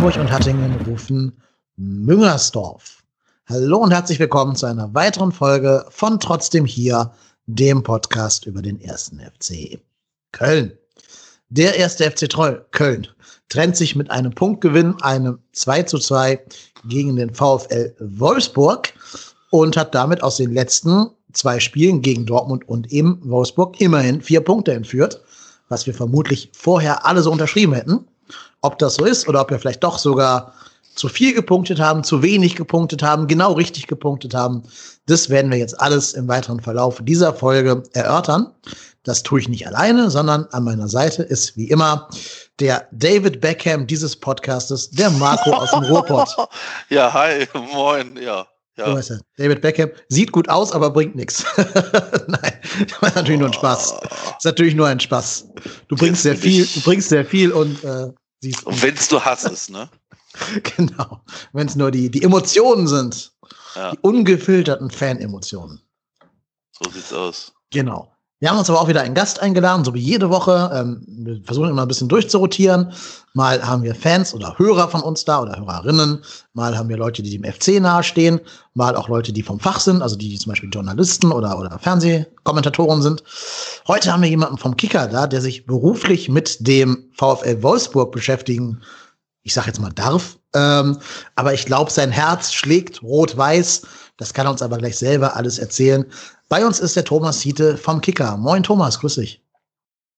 Hamburg und Hattingen rufen Müngersdorf. Hallo und herzlich willkommen zu einer weiteren Folge von Trotzdem hier, dem Podcast über den ersten FC Köln. Der erste FC Troll Köln trennt sich mit einem Punktgewinn, einem 2 zu 2 gegen den VfL Wolfsburg und hat damit aus den letzten zwei Spielen gegen Dortmund und eben Wolfsburg immerhin vier Punkte entführt, was wir vermutlich vorher alle so unterschrieben hätten. Ob das so ist oder ob wir vielleicht doch sogar zu viel gepunktet haben, zu wenig gepunktet haben, genau richtig gepunktet haben, das werden wir jetzt alles im weiteren Verlauf dieser Folge erörtern. Das tue ich nicht alleine, sondern an meiner Seite ist wie immer der David Beckham dieses Podcastes, der Marco aus dem Ruhrpott. Ja, hi, moin, ja. Ja. So David Beckham sieht gut aus, aber bringt nichts. Nein, das war natürlich nur ein Spaß. Das ist natürlich nur ein Spaß. Du bringst sehr viel, du bringst sehr viel und äh, siehst. Und wenn es du hassest, ne? genau. Wenn es nur die, die Emotionen sind. Ja. Die ungefilterten Fan-Emotionen. So sieht's aus. Genau. Wir haben uns aber auch wieder einen Gast eingeladen, so wie jede Woche. Ähm, wir versuchen immer ein bisschen durchzurotieren. Mal haben wir Fans oder Hörer von uns da oder Hörerinnen. Mal haben wir Leute, die dem FC nahestehen. Mal auch Leute, die vom Fach sind, also die zum Beispiel Journalisten oder, oder Fernsehkommentatoren sind. Heute haben wir jemanden vom Kicker da, der sich beruflich mit dem VfL Wolfsburg beschäftigen, ich sag jetzt mal darf. Ähm, aber ich glaube, sein Herz schlägt rot-weiß. Das kann er uns aber gleich selber alles erzählen. Bei uns ist der Thomas Hiete vom Kicker. Moin Thomas, grüß dich.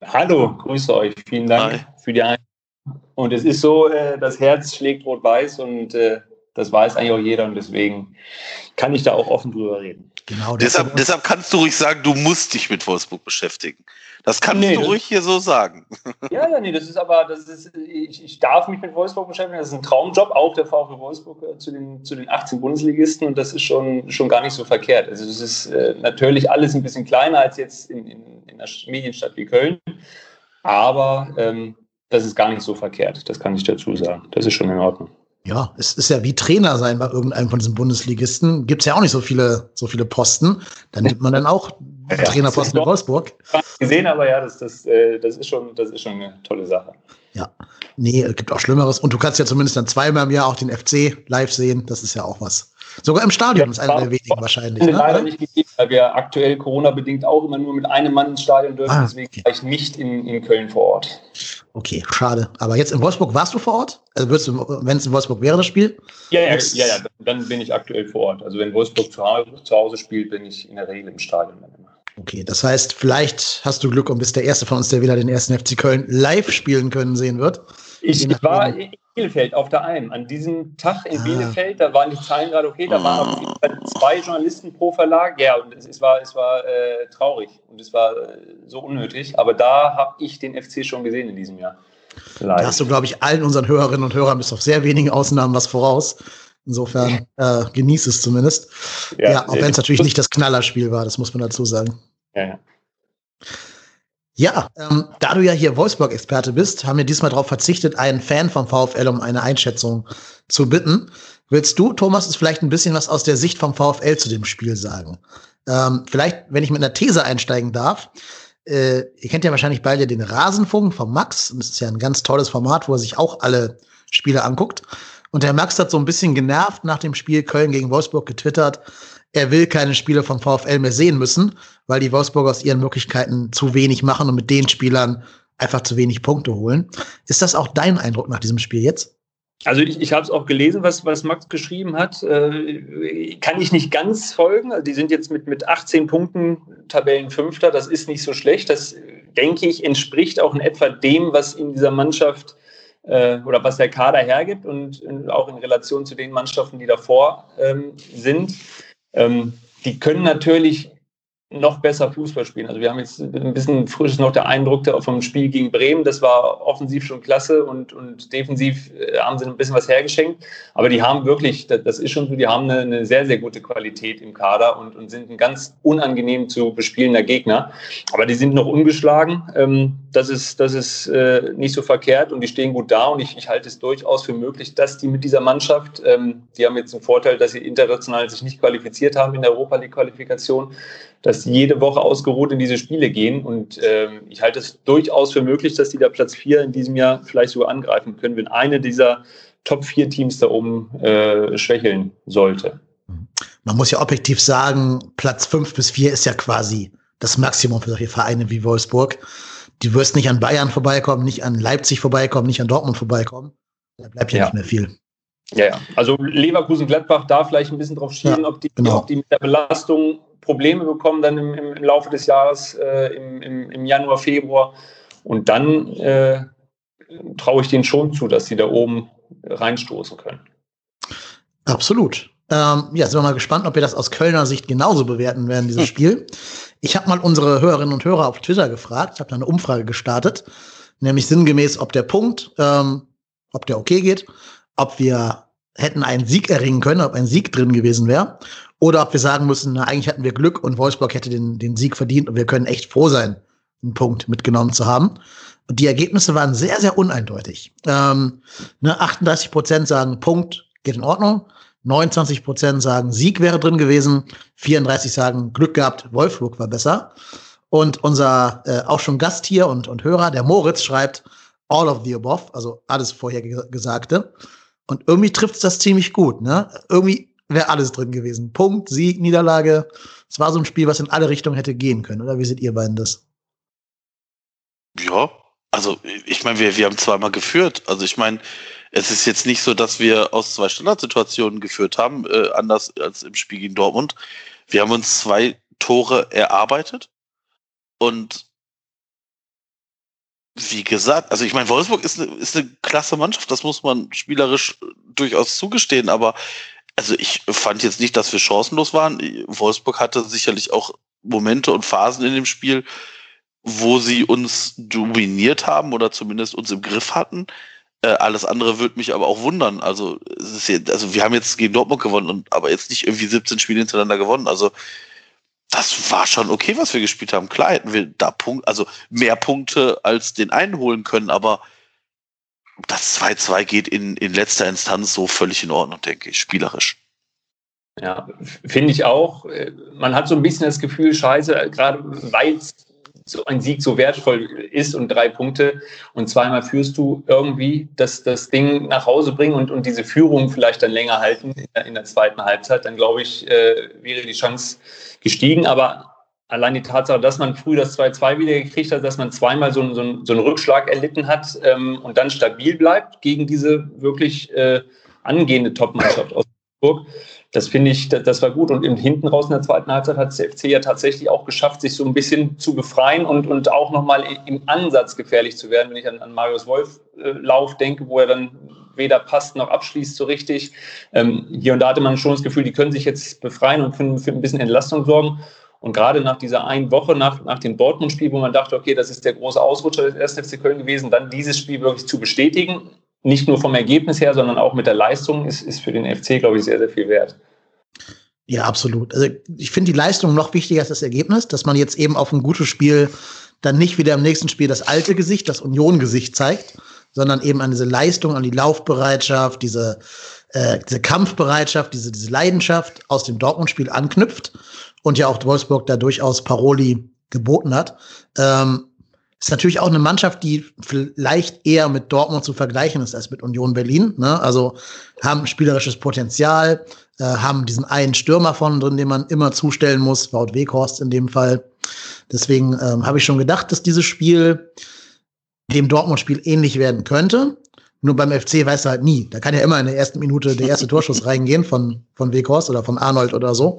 Hallo, grüße euch. Vielen Dank Hi. für die Einladung. Und es ist so, äh, das Herz schlägt rot-weiß und äh, das weiß eigentlich auch jeder und deswegen kann ich da auch offen drüber reden. Genau. Deshalb, deshalb kannst du ruhig sagen, du musst dich mit Wolfsburg beschäftigen. Das kannst nee, du ruhig hier so sagen. Ja, ja, nee, das ist aber, das ist, ich, ich darf mich mit Wolfsburg beschäftigen. Das ist ein Traumjob, auch der VfL Wolfsburg äh, zu, den, zu den 18 Bundesligisten und das ist schon, schon gar nicht so verkehrt. Also es ist äh, natürlich alles ein bisschen kleiner als jetzt in, in, in einer Medienstadt wie Köln, aber ähm, das ist gar nicht so verkehrt, das kann ich dazu sagen. Das ist schon in Ordnung. Ja, es ist ja wie Trainer sein bei irgendeinem von diesen Bundesligisten. Gibt es ja auch nicht so viele, so viele Posten. Dann nimmt man dann auch ja, Trainerposten in Wolfsburg. Gesehen, aber ja, das, das, äh, das, ist schon, das ist schon eine tolle Sache. Ja, nee, es gibt auch Schlimmeres. Und du kannst ja zumindest dann zweimal im Jahr auch den FC live sehen. Das ist ja auch was. Sogar im Stadion ja, ist einer der wenigen wahrscheinlich. Ne? Leider nicht gegeben, weil wir aktuell Corona-bedingt auch immer nur mit einem Mann ins Stadion dürfen. Ah, deswegen okay. war ich nicht in, in Köln vor Ort. Okay, schade. Aber jetzt in Wolfsburg warst du vor Ort? Also würdest du, wenn es in Wolfsburg wäre, das Spiel? Ja, ja, ja, ja, dann bin ich aktuell vor Ort. Also wenn Wolfsburg zu Hause spielt, bin ich in der Regel im Stadion dann. Okay, das heißt, vielleicht hast du Glück und bist der Erste von uns, der wieder den ersten FC Köln live spielen können sehen wird. Ich, ich war in Bielefeld auf der Alm. An diesem Tag in ah. Bielefeld, da waren die Zahlen gerade okay, da waren auf jeden Fall zwei Journalisten pro Verlag. Ja, und es, es war, es war äh, traurig und es war äh, so unnötig. Aber da habe ich den FC schon gesehen in diesem Jahr. Live. Da hast du, glaube ich, allen unseren Hörerinnen und Hörern bis auf sehr wenige Ausnahmen was voraus. Insofern äh, genieß es zumindest. Ja, ja auch wenn es natürlich nicht das Knallerspiel war, das muss man dazu sagen. Ja, ja. Ja, ähm, da du ja hier Wolfsburg-Experte bist, haben wir diesmal darauf verzichtet, einen Fan vom VfL um eine Einschätzung zu bitten. Willst du, Thomas, es vielleicht ein bisschen was aus der Sicht vom VfL zu dem Spiel sagen? Ähm, vielleicht, wenn ich mit einer These einsteigen darf. Äh, ihr kennt ja wahrscheinlich beide den Rasenfunk vom Max. Das ist ja ein ganz tolles Format, wo er sich auch alle Spiele anguckt. Und der Max hat so ein bisschen genervt nach dem Spiel Köln gegen Wolfsburg getwittert, er will keine Spiele vom VfL mehr sehen müssen, weil die Wolfsburger aus ihren Möglichkeiten zu wenig machen und mit den Spielern einfach zu wenig Punkte holen. Ist das auch dein Eindruck nach diesem Spiel jetzt? Also ich, ich habe es auch gelesen, was, was Max geschrieben hat. Äh, kann ich nicht ganz folgen. Also die sind jetzt mit, mit 18 Punkten Tabellenfünfter. Das ist nicht so schlecht. Das, denke ich, entspricht auch in etwa dem, was in dieser Mannschaft äh, oder was der Kader hergibt und, und, auch in Relation zu den Mannschaften, die davor ähm, sind. Ähm, die können natürlich noch besser Fußball spielen. Also wir haben jetzt ein bisschen frisch noch der Eindruck vom Spiel gegen Bremen. Das war offensiv schon klasse und, und defensiv äh, haben sie ein bisschen was hergeschenkt. Aber die haben wirklich, das ist schon so, die haben eine, eine sehr, sehr gute Qualität im Kader und, und, sind ein ganz unangenehm zu bespielender Gegner. Aber die sind noch ungeschlagen. Ähm, das ist, das ist äh, nicht so verkehrt und die stehen gut da und ich, ich halte es durchaus für möglich, dass die mit dieser Mannschaft, ähm, die haben jetzt einen Vorteil, dass sie international sich nicht qualifiziert haben in der Europa League Qualifikation, dass die jede Woche ausgeruht in diese Spiele gehen. Und ähm, ich halte es durchaus für möglich, dass die da Platz 4 in diesem Jahr vielleicht sogar angreifen können, wenn eine dieser Top-4-Teams da oben äh, schwächeln sollte. Man muss ja objektiv sagen, Platz 5 bis 4 ist ja quasi das Maximum für solche Vereine wie Wolfsburg. Du wirst nicht an Bayern vorbeikommen, nicht an Leipzig vorbeikommen, nicht an Dortmund vorbeikommen. Da bleibt ja, ja. nicht mehr viel. Ja, ja. Also Leverkusen-Gladbach da vielleicht ein bisschen drauf schielen, ja, ob, die, genau. ob die mit der Belastung Probleme bekommen dann im, im, im Laufe des Jahres, äh, im, im, im, Januar, Februar. Und dann äh, traue ich denen schon zu, dass sie da oben reinstoßen können. Absolut. Ähm, ja, sind wir mal gespannt, ob wir das aus Kölner Sicht genauso bewerten werden, dieses hm. Spiel. Ich habe mal unsere Hörerinnen und Hörer auf Twitter gefragt, habe da eine Umfrage gestartet, nämlich sinngemäß, ob der Punkt, ähm, ob der okay geht, ob wir hätten einen Sieg erringen können, ob ein Sieg drin gewesen wäre, oder ob wir sagen müssen, na, eigentlich hatten wir Glück und Wolfsburg hätte den, den Sieg verdient und wir können echt froh sein, einen Punkt mitgenommen zu haben. Und die Ergebnisse waren sehr, sehr uneindeutig. Ähm, ne, 38 Prozent sagen, Punkt geht in Ordnung. 29 Prozent sagen, Sieg wäre drin gewesen. 34 sagen, Glück gehabt, Wolfsburg war besser. Und unser äh, auch schon Gast hier und, und Hörer, der Moritz, schreibt all of the above, also alles vorher Gesagte. Und irgendwie trifft es das ziemlich gut. Ne? Irgendwie wäre alles drin gewesen. Punkt, Sieg, Niederlage. Es war so ein Spiel, was in alle Richtungen hätte gehen können. Oder wie seht ihr beiden das? Ja, also ich meine, wir, wir haben zweimal geführt. Also ich meine, es ist jetzt nicht so, dass wir aus zwei Standardsituationen geführt haben, äh, anders als im Spiel gegen Dortmund. Wir haben uns zwei Tore erarbeitet und wie gesagt, also ich meine, Wolfsburg ist eine, ist eine klasse Mannschaft, das muss man spielerisch durchaus zugestehen, aber also ich fand jetzt nicht, dass wir chancenlos waren. Wolfsburg hatte sicherlich auch Momente und Phasen in dem Spiel, wo sie uns dominiert haben oder zumindest uns im Griff hatten. Äh, alles andere würde mich aber auch wundern. Also, es ist jetzt, also wir haben jetzt gegen Dortmund gewonnen, und, aber jetzt nicht irgendwie 17 Spiele hintereinander gewonnen. Also das war schon okay, was wir gespielt haben. Klar hätten wir da Punkt, also mehr Punkte als den einen holen können, aber das 2-2 geht in, in letzter Instanz so völlig in Ordnung, denke ich, spielerisch. Ja, finde ich auch. Man hat so ein bisschen das Gefühl, scheiße, gerade weil so ein Sieg so wertvoll ist und drei Punkte und zweimal führst du irgendwie das, das Ding nach Hause bringen und, und diese Führung vielleicht dann länger halten in der, in der zweiten Halbzeit, dann glaube ich, äh, wäre die Chance gestiegen. Aber allein die Tatsache, dass man früh das 2-2 wieder gekriegt hat, dass man zweimal so, so, so einen Rückschlag erlitten hat ähm, und dann stabil bleibt gegen diese wirklich äh, angehende Top-Mannschaft aus. Das finde ich, das, war gut. Und hinten raus in der zweiten Halbzeit hat der FC ja tatsächlich auch geschafft, sich so ein bisschen zu befreien und, und auch nochmal im Ansatz gefährlich zu werden, wenn ich an, an Marius Wolf äh, denke, wo er dann weder passt noch abschließt so richtig. Ähm, hier und da hatte man schon das Gefühl, die können sich jetzt befreien und für, für ein bisschen Entlastung sorgen. Und gerade nach dieser einen Woche, nach, nach dem Dortmund-Spiel, wo man dachte, okay, das ist der große Ausrutscher des 1. FC Köln gewesen, dann dieses Spiel wirklich zu bestätigen, nicht nur vom Ergebnis her, sondern auch mit der Leistung, ist, ist für den FC, glaube ich, sehr, sehr viel wert. Ja, absolut. Also ich finde die Leistung noch wichtiger als das Ergebnis, dass man jetzt eben auf ein gutes Spiel dann nicht wieder im nächsten Spiel das alte Gesicht, das Union-Gesicht zeigt, sondern eben an diese Leistung, an die Laufbereitschaft, diese, äh, diese Kampfbereitschaft, diese, diese Leidenschaft aus dem Dortmund-Spiel anknüpft und ja auch Wolfsburg da durchaus Paroli geboten hat. Ähm, ist natürlich auch eine Mannschaft, die vielleicht eher mit Dortmund zu vergleichen ist als mit Union Berlin. Ne? Also haben spielerisches Potenzial, äh, haben diesen einen Stürmer von drin, den man immer zustellen muss, Wout Weghorst in dem Fall. Deswegen ähm, habe ich schon gedacht, dass dieses Spiel dem Dortmund-Spiel ähnlich werden könnte. Nur beim FC weiß er halt nie. Da kann ja immer in der ersten Minute der erste Torschuss reingehen von, von Weghorst oder von Arnold oder so.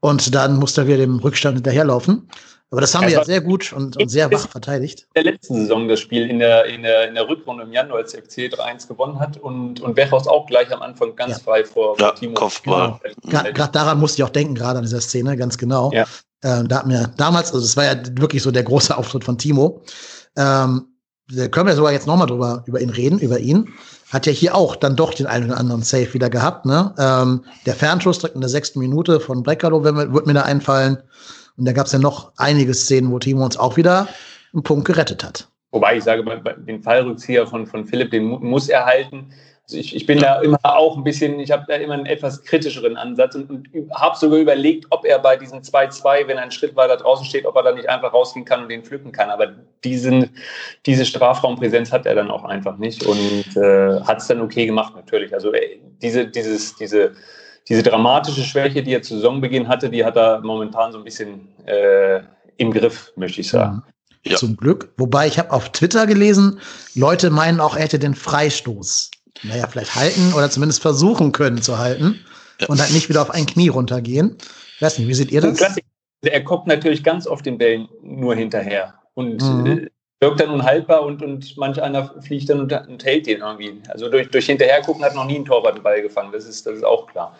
Und dann muss er wieder dem Rückstand hinterherlaufen. Aber das haben wir ja sehr gut und, und sehr wach verteidigt. In der letzten Saison das Spiel in der, in der, in der Rückrunde im Januar, als FC 3-1 gewonnen hat und, und Weghorst auch gleich am Anfang ganz ja. frei vor, ja, Timo. Kopfball. Genau. Gerade daran musste ich auch denken, gerade an dieser Szene, ganz genau. Ja. Ähm, da hat mir damals, also es war ja wirklich so der große Auftritt von Timo. Ähm, da können wir sogar jetzt nochmal drüber über ihn reden, über ihn. Hat ja hier auch dann doch den einen oder anderen Safe wieder gehabt. Ne? Ähm, der Fernschuss direkt in der sechsten Minute von Breckerlo wird mir da einfallen. Und da gab es ja noch einige Szenen, wo Timo uns auch wieder einen Punkt gerettet hat. Wobei ich sage, den Fallrückzieher von, von Philipp, den muss er halten. ich, ich bin da immer auch ein bisschen, ich habe da immer einen etwas kritischeren Ansatz und, und habe sogar überlegt, ob er bei diesen 2-2, wenn einen Schritt weiter draußen steht, ob er da nicht einfach rausgehen kann und den pflücken kann. Aber diesen, diese Strafraumpräsenz hat er dann auch einfach nicht und äh, hat es dann okay gemacht, natürlich. Also äh, diese, dieses, diese, diese dramatische Schwäche, die er zu Saisonbeginn hatte, die hat er momentan so ein bisschen äh, im Griff, möchte ich sagen. Ja. Zum Glück. Wobei ich habe auf Twitter gelesen, Leute meinen auch, er hätte den Freistoß naja, vielleicht halten oder zumindest versuchen können zu halten ja. und halt nicht wieder auf ein Knie runtergehen. Ich weiß nicht, wie seht ihr das? Er guckt natürlich ganz oft den Bällen nur hinterher und mhm. Äh, wirkt dann unhaltbar und, und manch einer fliegt dann und, und hält den irgendwie. Also durch, durch Hinterhergucken hat noch nie ein Torwart den Ball gefangen, das ist, das ist auch klar.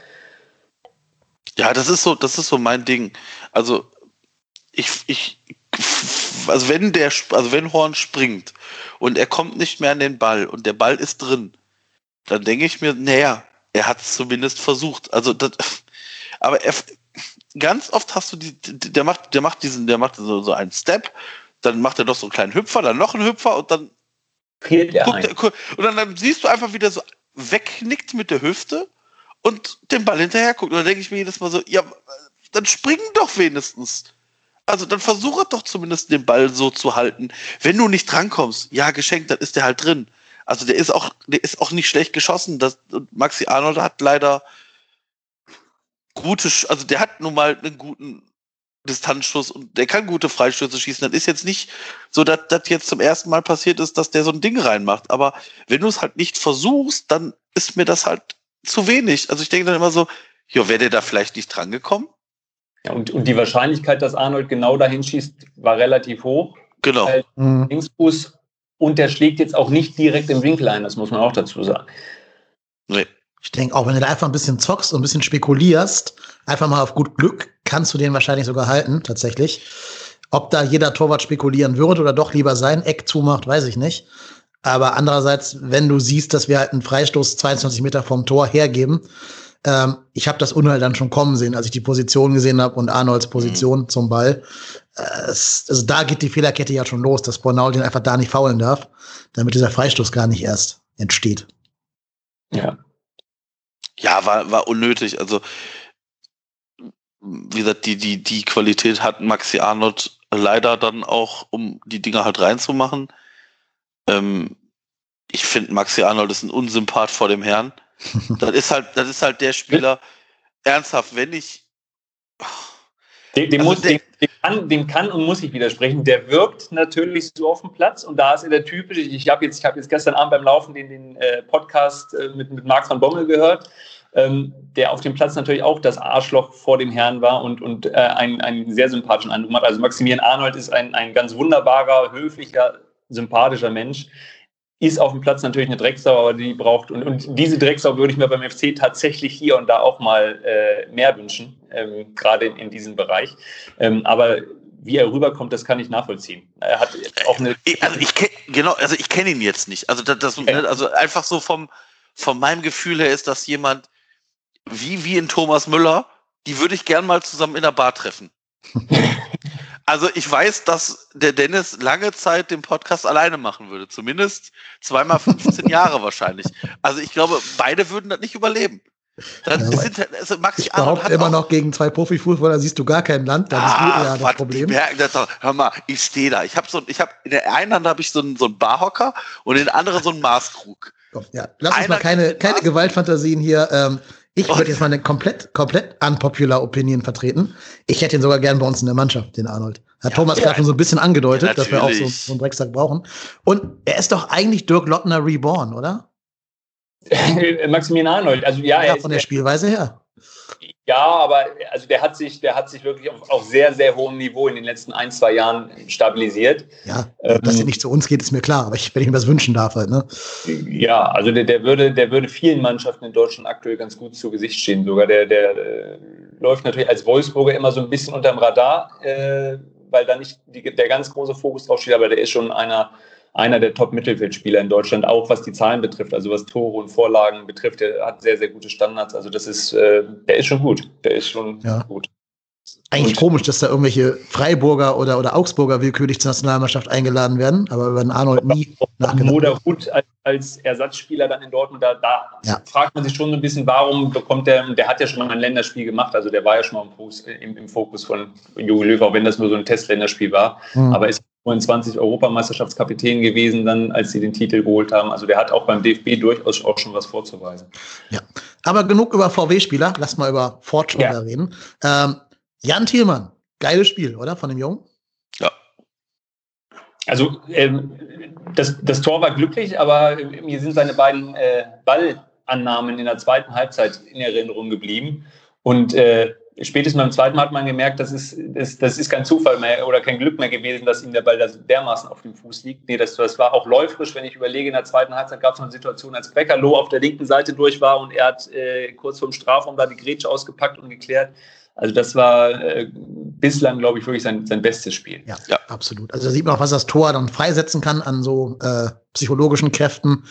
Ja, das ist so, das ist so mein Ding. Also ich, ich, also wenn der, also wenn Horn springt und er kommt nicht mehr an den Ball und der Ball ist drin, dann denke ich mir, naja, er hat es zumindest versucht. Also das, aber er, ganz oft hast du die, der macht, der macht diesen, der macht so, so einen Step, dann macht er noch so einen kleinen Hüpfer, dann noch einen Hüpfer und dann fehlt er guckt, der, und dann, dann, siehst du einfach wieder so wegknickt mit der Hüfte und den Ball hinterher guckt. Und dann denke ich mir jedes Mal so, ja, dann spring doch wenigstens. Also dann versuche doch zumindest den Ball so zu halten. Wenn du nicht drankommst, ja, geschenkt, dann ist der halt drin. Also der ist auch, der ist auch nicht schlecht geschossen. Das, Maxi Arnold hat leider gute, also der hat nun mal einen guten Distanzschuss und der kann gute Freistöße schießen. Das ist jetzt nicht so, dass das jetzt zum ersten Mal passiert ist, dass der so ein Ding reinmacht. Aber wenn du es halt nicht versuchst, dann ist mir das halt zu wenig. Also ich denke dann immer so, ja, wäre der da vielleicht nicht drangekommen? Ja, und, und die Wahrscheinlichkeit, dass Arnold genau dahin schießt, war relativ hoch. Genau. Weil mhm. Linksfuß und der schlägt jetzt auch nicht direkt im Winkel ein, das muss man auch dazu sagen. Nee. Ich denke, auch wenn du da einfach ein bisschen zockst und ein bisschen spekulierst, einfach mal auf gut Glück, kannst du den wahrscheinlich sogar halten, tatsächlich. Ob da jeder Torwart spekulieren würde oder doch lieber sein Eck zumacht, weiß ich nicht. Aber andererseits, wenn du siehst, dass wir halt einen Freistoß 22 Meter vom Tor hergeben, ähm, ich habe das Unheil dann schon kommen sehen, als ich die Position gesehen habe und Arnolds Position mhm. zum Ball. Äh, es, also da geht die Fehlerkette ja schon los, dass Bornaul den einfach da nicht faulen darf, damit dieser Freistoß gar nicht erst entsteht. Ja. Ja, war, war unnötig. Also, wie gesagt, die, die, die Qualität hat Maxi Arnold leider dann auch, um die Dinger halt reinzumachen. Ähm, ich finde, Maxi Arnold ist ein Unsympath vor dem Herrn. das ist halt, das ist halt der Spieler, ernsthaft, wenn ich. Dem, dem, also muss, dem, dem, kann, dem, kann, und muss ich widersprechen. Der wirkt natürlich so auf dem Platz und da ist er der typische. Ich habe jetzt, hab jetzt gestern Abend beim Laufen den, den äh, Podcast äh, mit, mit Marc van Bommel gehört, ähm, der auf dem Platz natürlich auch das Arschloch vor dem Herrn war und, und äh, einen, einen sehr sympathischen Eindruck hat. Also Maximilian Arnold ist ein, ein ganz wunderbarer, höflicher, sympathischer Mensch ist auf dem Platz natürlich eine Drecksau, aber die braucht, und, und diese Drecksau würde ich mir beim FC tatsächlich hier und da auch mal äh, mehr wünschen, ähm, gerade in, in, diesem Bereich. Ähm, aber wie er rüberkommt, das kann ich nachvollziehen. Er hat auch eine. Also ich kenn, genau, also ich kenne ihn jetzt nicht. Also das, das okay. also einfach so vom von meinem Gefühl her ist das jemand wie wie in Thomas Müller. Die würde ich gern mal zusammen in der Bar treffen. Also ich weiß, dass der Dennis lange Zeit den Podcast alleine machen würde. Zumindest zweimal 15 Jahre wahrscheinlich. Also ich glaube, beide würden das nicht überleben. Das ja, sind, also Max ich behaupte immer noch gegen zwei Profifußballer siehst du gar kein Land. Da ah, ist eher das Problem. Das doch, hör mal, ich stehe da. Ich habe so, ich habe in der einen Hand habe ich so einen, so einen Barhocker und in der anderen so einen Maßkrug. Ja, lass uns mal keine, keine Gewaltfantasien hier. Ähm, ich würde jetzt mal eine komplett, komplett unpopular Opinion vertreten. Ich hätte ihn sogar gern bei uns in der Mannschaft, den Arnold. Hat ja, Thomas ja. gerade schon so ein bisschen angedeutet, ja, dass wir auch so, so einen Drecksack brauchen. Und er ist doch eigentlich Dirk Lottner reborn, oder? Maximilian Arnold, also ja, ja von der Spielweise her. Ja, aber also der hat sich, der hat sich wirklich auf, auf, sehr, sehr hohem Niveau in den letzten ein, zwei Jahren stabilisiert. Ja, ähm, dass er nicht zu uns geht, ist mir klar, aber ich, wenn ich ihm das wünschen darf, halt, ne? Ja, also der, der, würde, der würde vielen Mannschaften in Deutschland aktuell ganz gut zu Gesicht stehen. Sogar der, der äh, läuft natürlich als Wolfsburger immer so ein bisschen unterm Radar, äh, weil da nicht die, der ganz große Fokus drauf steht, aber der ist schon einer einer der Top-Mittelfeldspieler in Deutschland, auch was die Zahlen betrifft, also was Tore und Vorlagen betrifft. Der hat sehr, sehr gute Standards. Also das ist, äh, der ist schon gut. Der ist schon ja. gut. Eigentlich und, komisch, dass da irgendwelche Freiburger oder, oder Augsburger willkürlich zur Nationalmannschaft eingeladen werden, aber über den Arnold nie nachgedacht. Moderhut als als Ersatzspieler dann in Dortmund. Da, da ja. fragt man sich schon ein bisschen, warum bekommt der, der hat ja schon mal ein Länderspiel gemacht, also der war ja schon mal im, Fuß, im, im Fokus von Jogi Löw, auch wenn das nur so ein Testländerspiel war. Mhm. Aber ist 29 Europameisterschaftskapitän gewesen, dann, als sie den Titel geholt haben. Also der hat auch beim DFB durchaus auch schon was vorzuweisen. Ja, aber genug über VW-Spieler, lass mal über Ford-Spieler ja. reden. Ähm, Jan Thielmann, geiles Spiel, oder? Von dem Jungen? Ja. Also ähm, das, das Tor war glücklich, aber mir sind seine beiden äh, Ballannahmen in der zweiten Halbzeit in Erinnerung geblieben. Und äh, spätestens beim zweiten Mal hat man gemerkt, das ist, das, das ist kein Zufall mehr oder kein Glück mehr gewesen, dass ihm der Ball dermaßen auf dem Fuß liegt. Nee, das, das war auch läuferisch, wenn ich überlege, in der zweiten Halbzeit gab es eine Situation, als Beckerloh auf der linken Seite durch war und er hat äh, kurz vorm Strafraum da die Grätsche ausgepackt und geklärt. Also das war äh, bislang, glaube ich, wirklich sein, sein bestes Spiel. Ja, ja, absolut. Also da sieht man auch, was das Tor dann freisetzen kann an so äh, psychologischen Kräften.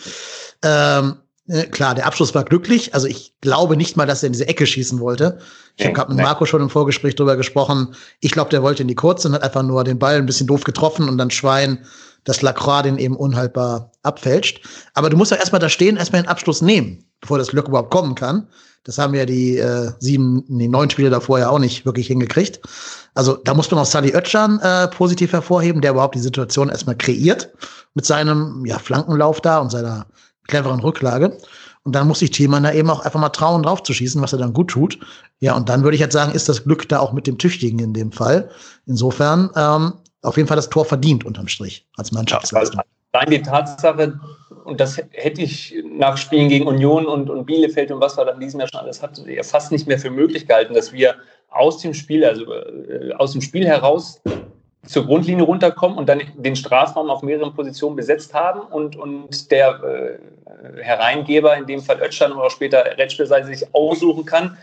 Ähm, äh, klar, der Abschluss war glücklich. Also ich glaube nicht mal, dass er in diese Ecke schießen wollte. Ich habe gerade mit Marco schon im Vorgespräch drüber gesprochen. Ich glaube, der wollte in die Kurze und hat einfach nur den Ball ein bisschen doof getroffen und dann Schwein, dass Lacroix den eben unhaltbar abfälscht. Aber du musst ja erstmal da stehen, erstmal den Abschluss nehmen, bevor das Glück überhaupt kommen kann. Das haben ja die äh, sieben, nee, neun Spiele davor ja auch nicht wirklich hingekriegt. Also da muss man auch Sally Oetschan äh, positiv hervorheben, der überhaupt die Situation erstmal kreiert mit seinem ja, Flankenlauf da und seiner cleveren Rücklage. Und dann muss sich Thielmann da eben auch einfach mal trauen, drauf zu schießen, was er dann gut tut. Ja, und dann würde ich jetzt sagen, ist das Glück da auch mit dem Tüchtigen in dem Fall. Insofern ähm, auf jeden Fall das Tor verdient unterm Strich als Mannschaftsleistung. Ja, allein die Tatsache, und das hätte ich nach Spielen gegen Union und, und Bielefeld und was wir dann in diesem Jahr schon alles hatten, ja fast nicht mehr für möglich gehalten, dass wir aus dem Spiel, also äh, aus dem Spiel heraus zur Grundlinie runterkommen und dann den Strafraum auf mehreren Positionen besetzt haben und, und der äh, Hereingeber, in dem Fall Ötschan oder auch später Retschbeseite, sich aussuchen kann,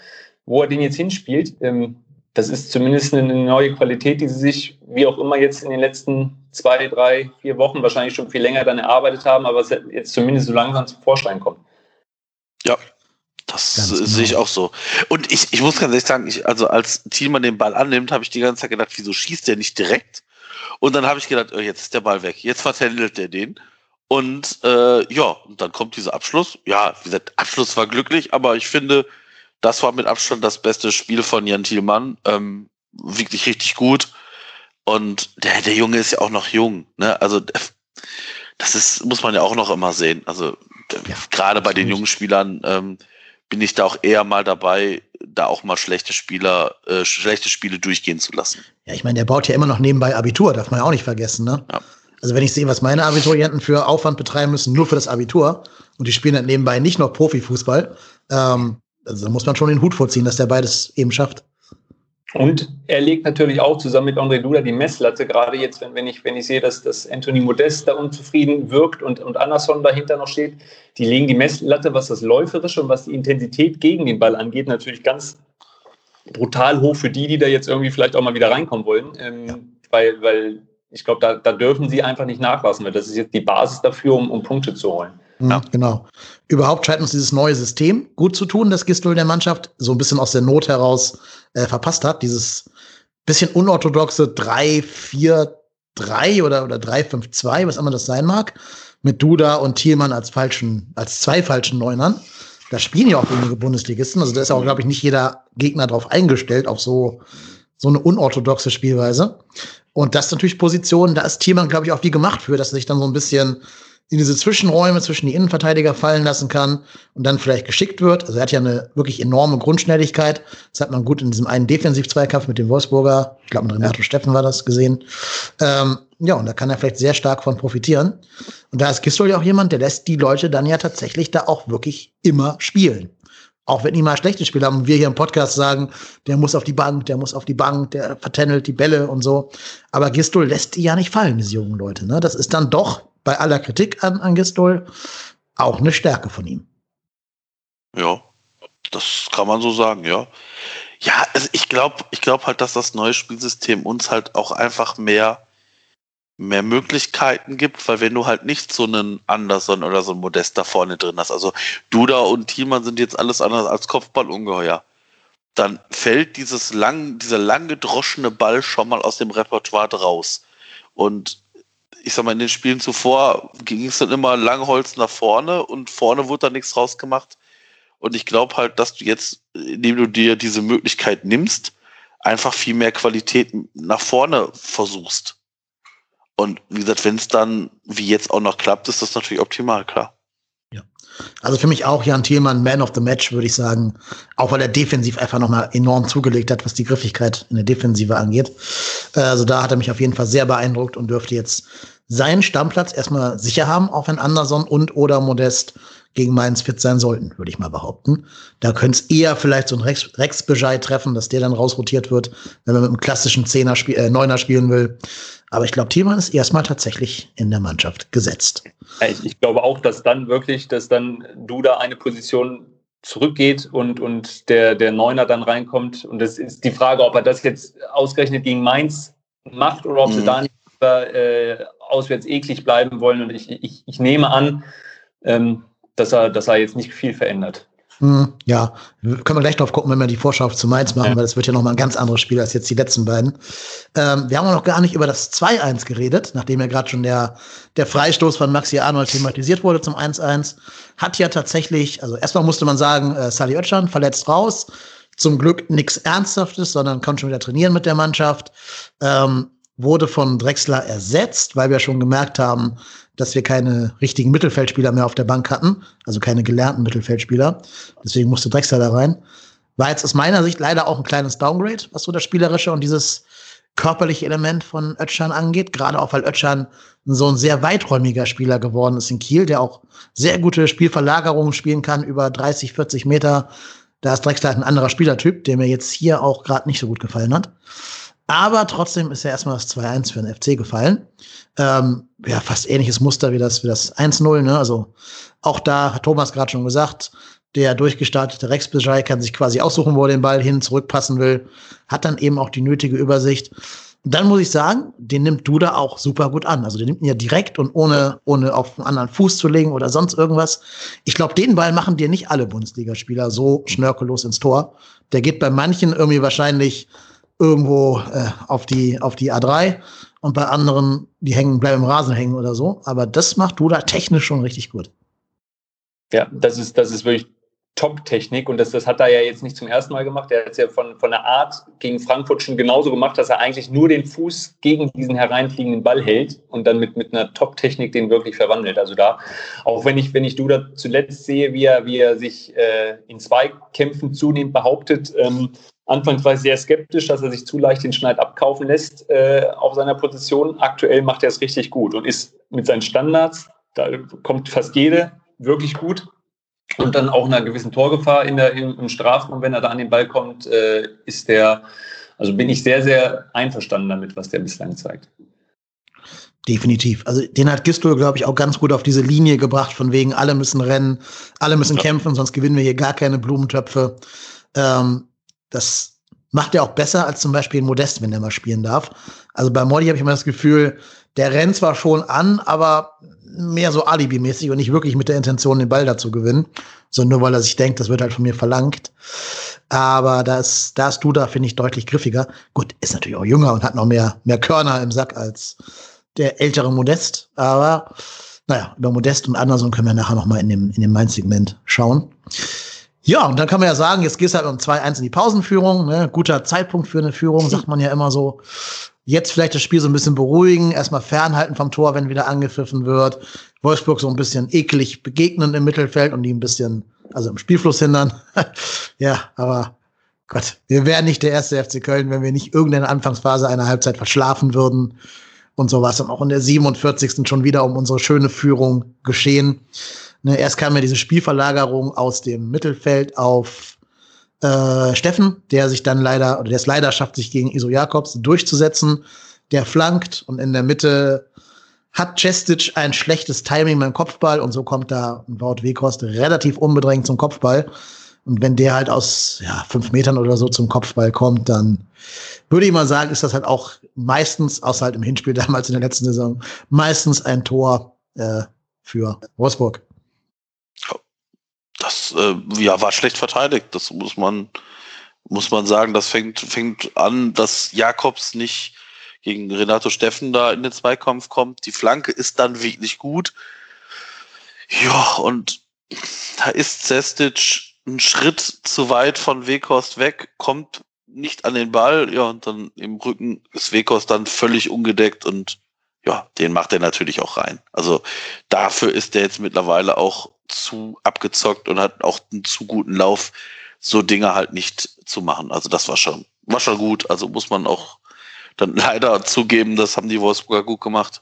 wo er den jetzt hinspielt. Ähm, das ist zumindest eine neue Qualität, die sie sich, wie auch immer, jetzt in den letzten zwei, drei, vier Wochen wahrscheinlich schon viel länger dann erarbeitet haben, aber jetzt zumindest so langsam zum Vorschein kommt. Ja, das ganz sehe ich genau. auch so. Und ich, ich muss ganz ehrlich sagen, ich, also als Thielmann den Ball annimmt, habe ich die ganze Zeit gedacht, wieso schießt der nicht direkt? Und dann habe ich gedacht, oh, jetzt ist der Ball weg, jetzt vertändelt der den. Und äh, ja, und dann kommt dieser Abschluss. Ja, wie gesagt, Abschluss war glücklich, aber ich finde, das war mit Abstand das beste Spiel von Jan Thielmann. Ähm, wirklich richtig gut. Und der, der Junge ist ja auch noch jung. Ne? Also das ist, muss man ja auch noch immer sehen. Also ja, gerade bei den jungen Spielern ähm, bin ich da auch eher mal dabei, da auch mal schlechte Spieler, äh, schlechte Spiele durchgehen zu lassen. Ja, ich meine, der baut ja immer noch nebenbei Abitur, darf man ja auch nicht vergessen, ne? Ja. Also wenn ich sehe, was meine Abiturienten für Aufwand betreiben müssen, nur für das Abitur, und die spielen dann nebenbei nicht noch Profifußball, ähm, also da muss man schon den Hut vorziehen, dass der beides eben schafft. Und er legt natürlich auch zusammen mit André Duda die Messlatte, gerade jetzt, wenn, wenn, ich, wenn ich sehe, dass, dass Anthony Modest da unzufrieden wirkt und, und Anderson dahinter noch steht, die legen die Messlatte, was das Läuferische und was die Intensität gegen den Ball angeht, natürlich ganz brutal hoch für die, die da jetzt irgendwie vielleicht auch mal wieder reinkommen wollen. Ähm, weil, weil ich glaube, da, da dürfen sie einfach nicht nachlassen, weil das ist jetzt die Basis dafür, um, um Punkte zu holen. Ja. Genau. Überhaupt scheint uns dieses neue System gut zu tun, das Gistol der Mannschaft so ein bisschen aus der Not heraus äh, verpasst hat. Dieses bisschen unorthodoxe 3-4-3 oder, oder 3-5-2, was immer das sein mag, mit Duda und Thielmann als falschen, als zwei falschen Neunern. Da spielen ja auch wenige Bundesligisten. Also da ist auch, glaube ich, nicht jeder Gegner drauf eingestellt, auf so, so eine unorthodoxe Spielweise. Und das natürlich Positionen, da ist Thielmann, glaube ich, auch wie gemacht für, dass er sich dann so ein bisschen in diese Zwischenräume zwischen die Innenverteidiger fallen lassen kann und dann vielleicht geschickt wird. Also er hat ja eine wirklich enorme Grundschnelligkeit. Das hat man gut in diesem einen Defensiv-Zweikampf mit dem Wolfsburger, ich glaube mit Renato ja. Steffen war das gesehen. Ähm, ja, und da kann er vielleicht sehr stark von profitieren. Und da ist Gistol ja auch jemand, der lässt die Leute dann ja tatsächlich da auch wirklich immer spielen. Auch wenn die mal schlechte Spiele haben und wir hier im Podcast sagen, der muss auf die Bank, der muss auf die Bank, der vertändelt die Bälle und so. Aber Gistol lässt die ja nicht fallen, diese jungen Leute. Ne? Das ist dann doch bei aller Kritik an, an Gistol auch eine Stärke von ihm. Ja, das kann man so sagen, ja. Ja, also ich glaube, ich glaube halt, dass das neue Spielsystem uns halt auch einfach mehr, mehr Möglichkeiten gibt, weil wenn du halt nicht so einen Anderson oder so einen Modest da vorne drin hast, also Duda und Thielmann sind jetzt alles anders als Kopfballungeheuer, dann fällt dieses lang, dieser lang gedroschene Ball schon mal aus dem Repertoire raus. Und ich sag mal, in den Spielen zuvor ging es dann immer Langholz nach vorne und vorne wurde da nichts rausgemacht. Und ich glaube halt, dass du jetzt, indem du dir diese Möglichkeit nimmst, einfach viel mehr Qualität nach vorne versuchst. Und wie gesagt, wenn es dann wie jetzt auch noch klappt, ist das natürlich optimal, klar. Also für mich auch Jan Thielmann, Man of the Match, würde ich sagen. Auch weil er defensiv einfach nochmal enorm zugelegt hat, was die Griffigkeit in der Defensive angeht. Äh, also da hat er mich auf jeden Fall sehr beeindruckt und dürfte jetzt seinen Stammplatz erstmal sicher haben, auch wenn Anderson und oder Modest gegen Mainz fit sein sollten, würde ich mal behaupten. Da könnte es eher vielleicht so ein Rex, Rex Bejai treffen, dass der dann rausrotiert wird, wenn man mit einem klassischen Zehner spiel, äh, Neuner spielen will. Aber ich glaube, Thielmann ist erstmal tatsächlich in der Mannschaft gesetzt. Ich, ich glaube auch, dass dann wirklich, dass dann Duda eine Position zurückgeht und, und der, der Neuner dann reinkommt. Und das ist die Frage, ob er das jetzt ausgerechnet gegen Mainz macht oder ob mhm. sie da nicht äh, auswärts eklig bleiben wollen. Und ich, ich, ich nehme an, ähm, dass er, dass er jetzt nicht viel verändert. Hm, ja, können wir gleich drauf gucken, wenn wir die Vorschau zu Mainz machen, ja. weil das wird ja nochmal ein ganz anderes Spiel als jetzt die letzten beiden. Ähm, wir haben auch noch gar nicht über das 2-1 geredet, nachdem ja gerade schon der, der Freistoß von Maxi Arnold thematisiert wurde zum 1-1. Hat ja tatsächlich, also erstmal musste man sagen, äh, Sally Oetschan verletzt raus. Zum Glück nichts Ernsthaftes, sondern kann schon wieder trainieren mit der Mannschaft. Ähm, wurde von Drexler ersetzt, weil wir schon gemerkt haben, dass wir keine richtigen Mittelfeldspieler mehr auf der Bank hatten, also keine gelernten Mittelfeldspieler. Deswegen musste Drexler da rein. War jetzt aus meiner Sicht leider auch ein kleines Downgrade, was so das Spielerische und dieses körperliche Element von Ötschan angeht. Gerade auch, weil Ötschan so ein sehr weiträumiger Spieler geworden ist in Kiel, der auch sehr gute Spielverlagerungen spielen kann, über 30, 40 Meter. Da ist Drexler ein anderer Spielertyp, der mir jetzt hier auch gerade nicht so gut gefallen hat. Aber trotzdem ist ja erstmal das 2-1 für den FC gefallen. Ähm, ja, fast ähnliches Muster wie das, wie das 1-0. Ne? Also auch da hat Thomas gerade schon gesagt, der durchgestartete Rex Bejai kann sich quasi aussuchen, wo er den Ball hin zurückpassen will, hat dann eben auch die nötige Übersicht. Und dann muss ich sagen, den nimmt Duda auch super gut an. Also den nimmt ihn ja direkt und ohne, ohne auf einen anderen Fuß zu legen oder sonst irgendwas. Ich glaube, den Ball machen dir nicht alle Bundesligaspieler so schnörkellos ins Tor. Der geht bei manchen irgendwie wahrscheinlich irgendwo äh, auf, die, auf die A3 und bei anderen, die hängen, bleiben im Rasen hängen oder so. Aber das macht Duda technisch schon richtig gut. Ja, das ist, das ist wirklich Top-Technik und das, das hat er ja jetzt nicht zum ersten Mal gemacht. Er hat es ja von, von der Art gegen Frankfurt schon genauso gemacht, dass er eigentlich nur den Fuß gegen diesen hereinfliegenden Ball hält und dann mit, mit einer Top-Technik den wirklich verwandelt. Also da, auch wenn ich, wenn ich Duda zuletzt sehe, wie er, wie er sich äh, in Zweikämpfen zunehmend behauptet, ähm, Anfangs war ich sehr skeptisch, dass er sich zu leicht den Schneid abkaufen lässt äh, auf seiner Position. Aktuell macht er es richtig gut und ist mit seinen Standards, da kommt fast jede wirklich gut. Und dann auch einer gewissen Torgefahr in der, im, im Strafraum, wenn er da an den Ball kommt, äh, ist der, also bin ich sehr, sehr einverstanden damit, was der bislang zeigt. Definitiv. Also den hat Gistol, glaube ich, auch ganz gut auf diese Linie gebracht, von wegen, alle müssen rennen, alle müssen ja. kämpfen, sonst gewinnen wir hier gar keine Blumentöpfe. Ähm, das macht er auch besser als zum Beispiel Modest, wenn er mal spielen darf. Also bei Modi habe ich immer das Gefühl, der rennt zwar schon an, aber mehr so Alibi-mäßig und nicht wirklich mit der Intention, den Ball dazu gewinnen, sondern nur weil er sich denkt, das wird halt von mir verlangt. Aber da ist, da ist Duda, finde ich, deutlich griffiger. Gut, ist natürlich auch jünger und hat noch mehr, mehr Körner im Sack als der ältere Modest. Aber naja, über Modest und Anderson können wir nachher noch mal in dem, in dem Main-Segment schauen. Ja, und dann kann man ja sagen, jetzt gehst du halt um 2-1 in die Pausenführung. Ne? Guter Zeitpunkt für eine Führung, sagt man ja immer so. Jetzt vielleicht das Spiel so ein bisschen beruhigen, erstmal fernhalten vom Tor, wenn wieder angepfiffen wird. Wolfsburg so ein bisschen eklig begegnen im Mittelfeld und die ein bisschen, also im Spielfluss hindern. ja, aber Gott, wir wären nicht der erste FC Köln, wenn wir nicht irgendeine Anfangsphase einer Halbzeit verschlafen würden. Und so war es dann auch in der 47. schon wieder um unsere schöne Führung geschehen. Ne, erst kam ja diese Spielverlagerung aus dem Mittelfeld auf äh, Steffen, der sich dann leider, oder der es leider schafft, sich gegen Iso Jakobs durchzusetzen. Der flankt und in der Mitte hat Cestic ein schlechtes Timing beim Kopfball und so kommt da Wout Weghorst relativ unbedrängt zum Kopfball. Und wenn der halt aus ja, fünf Metern oder so zum Kopfball kommt, dann würde ich mal sagen, ist das halt auch meistens, außer halt im Hinspiel damals in der letzten Saison, meistens ein Tor äh, für Wolfsburg äh, ja, war schlecht verteidigt. Das muss man, muss man sagen. Das fängt, fängt an, dass Jakobs nicht gegen Renato Steffen da in den Zweikampf kommt. Die Flanke ist dann wirklich gut. Ja, und da ist Sestic einen Schritt zu weit von Weghorst weg, kommt nicht an den Ball, ja, und dann im Rücken ist Weghorst dann völlig ungedeckt und ja, den macht er natürlich auch rein. Also dafür ist er jetzt mittlerweile auch zu abgezockt und hat auch einen zu guten Lauf, so Dinge halt nicht zu machen. Also das war schon, war schon gut. Also muss man auch dann leider zugeben, das haben die Wolfsburger gut gemacht.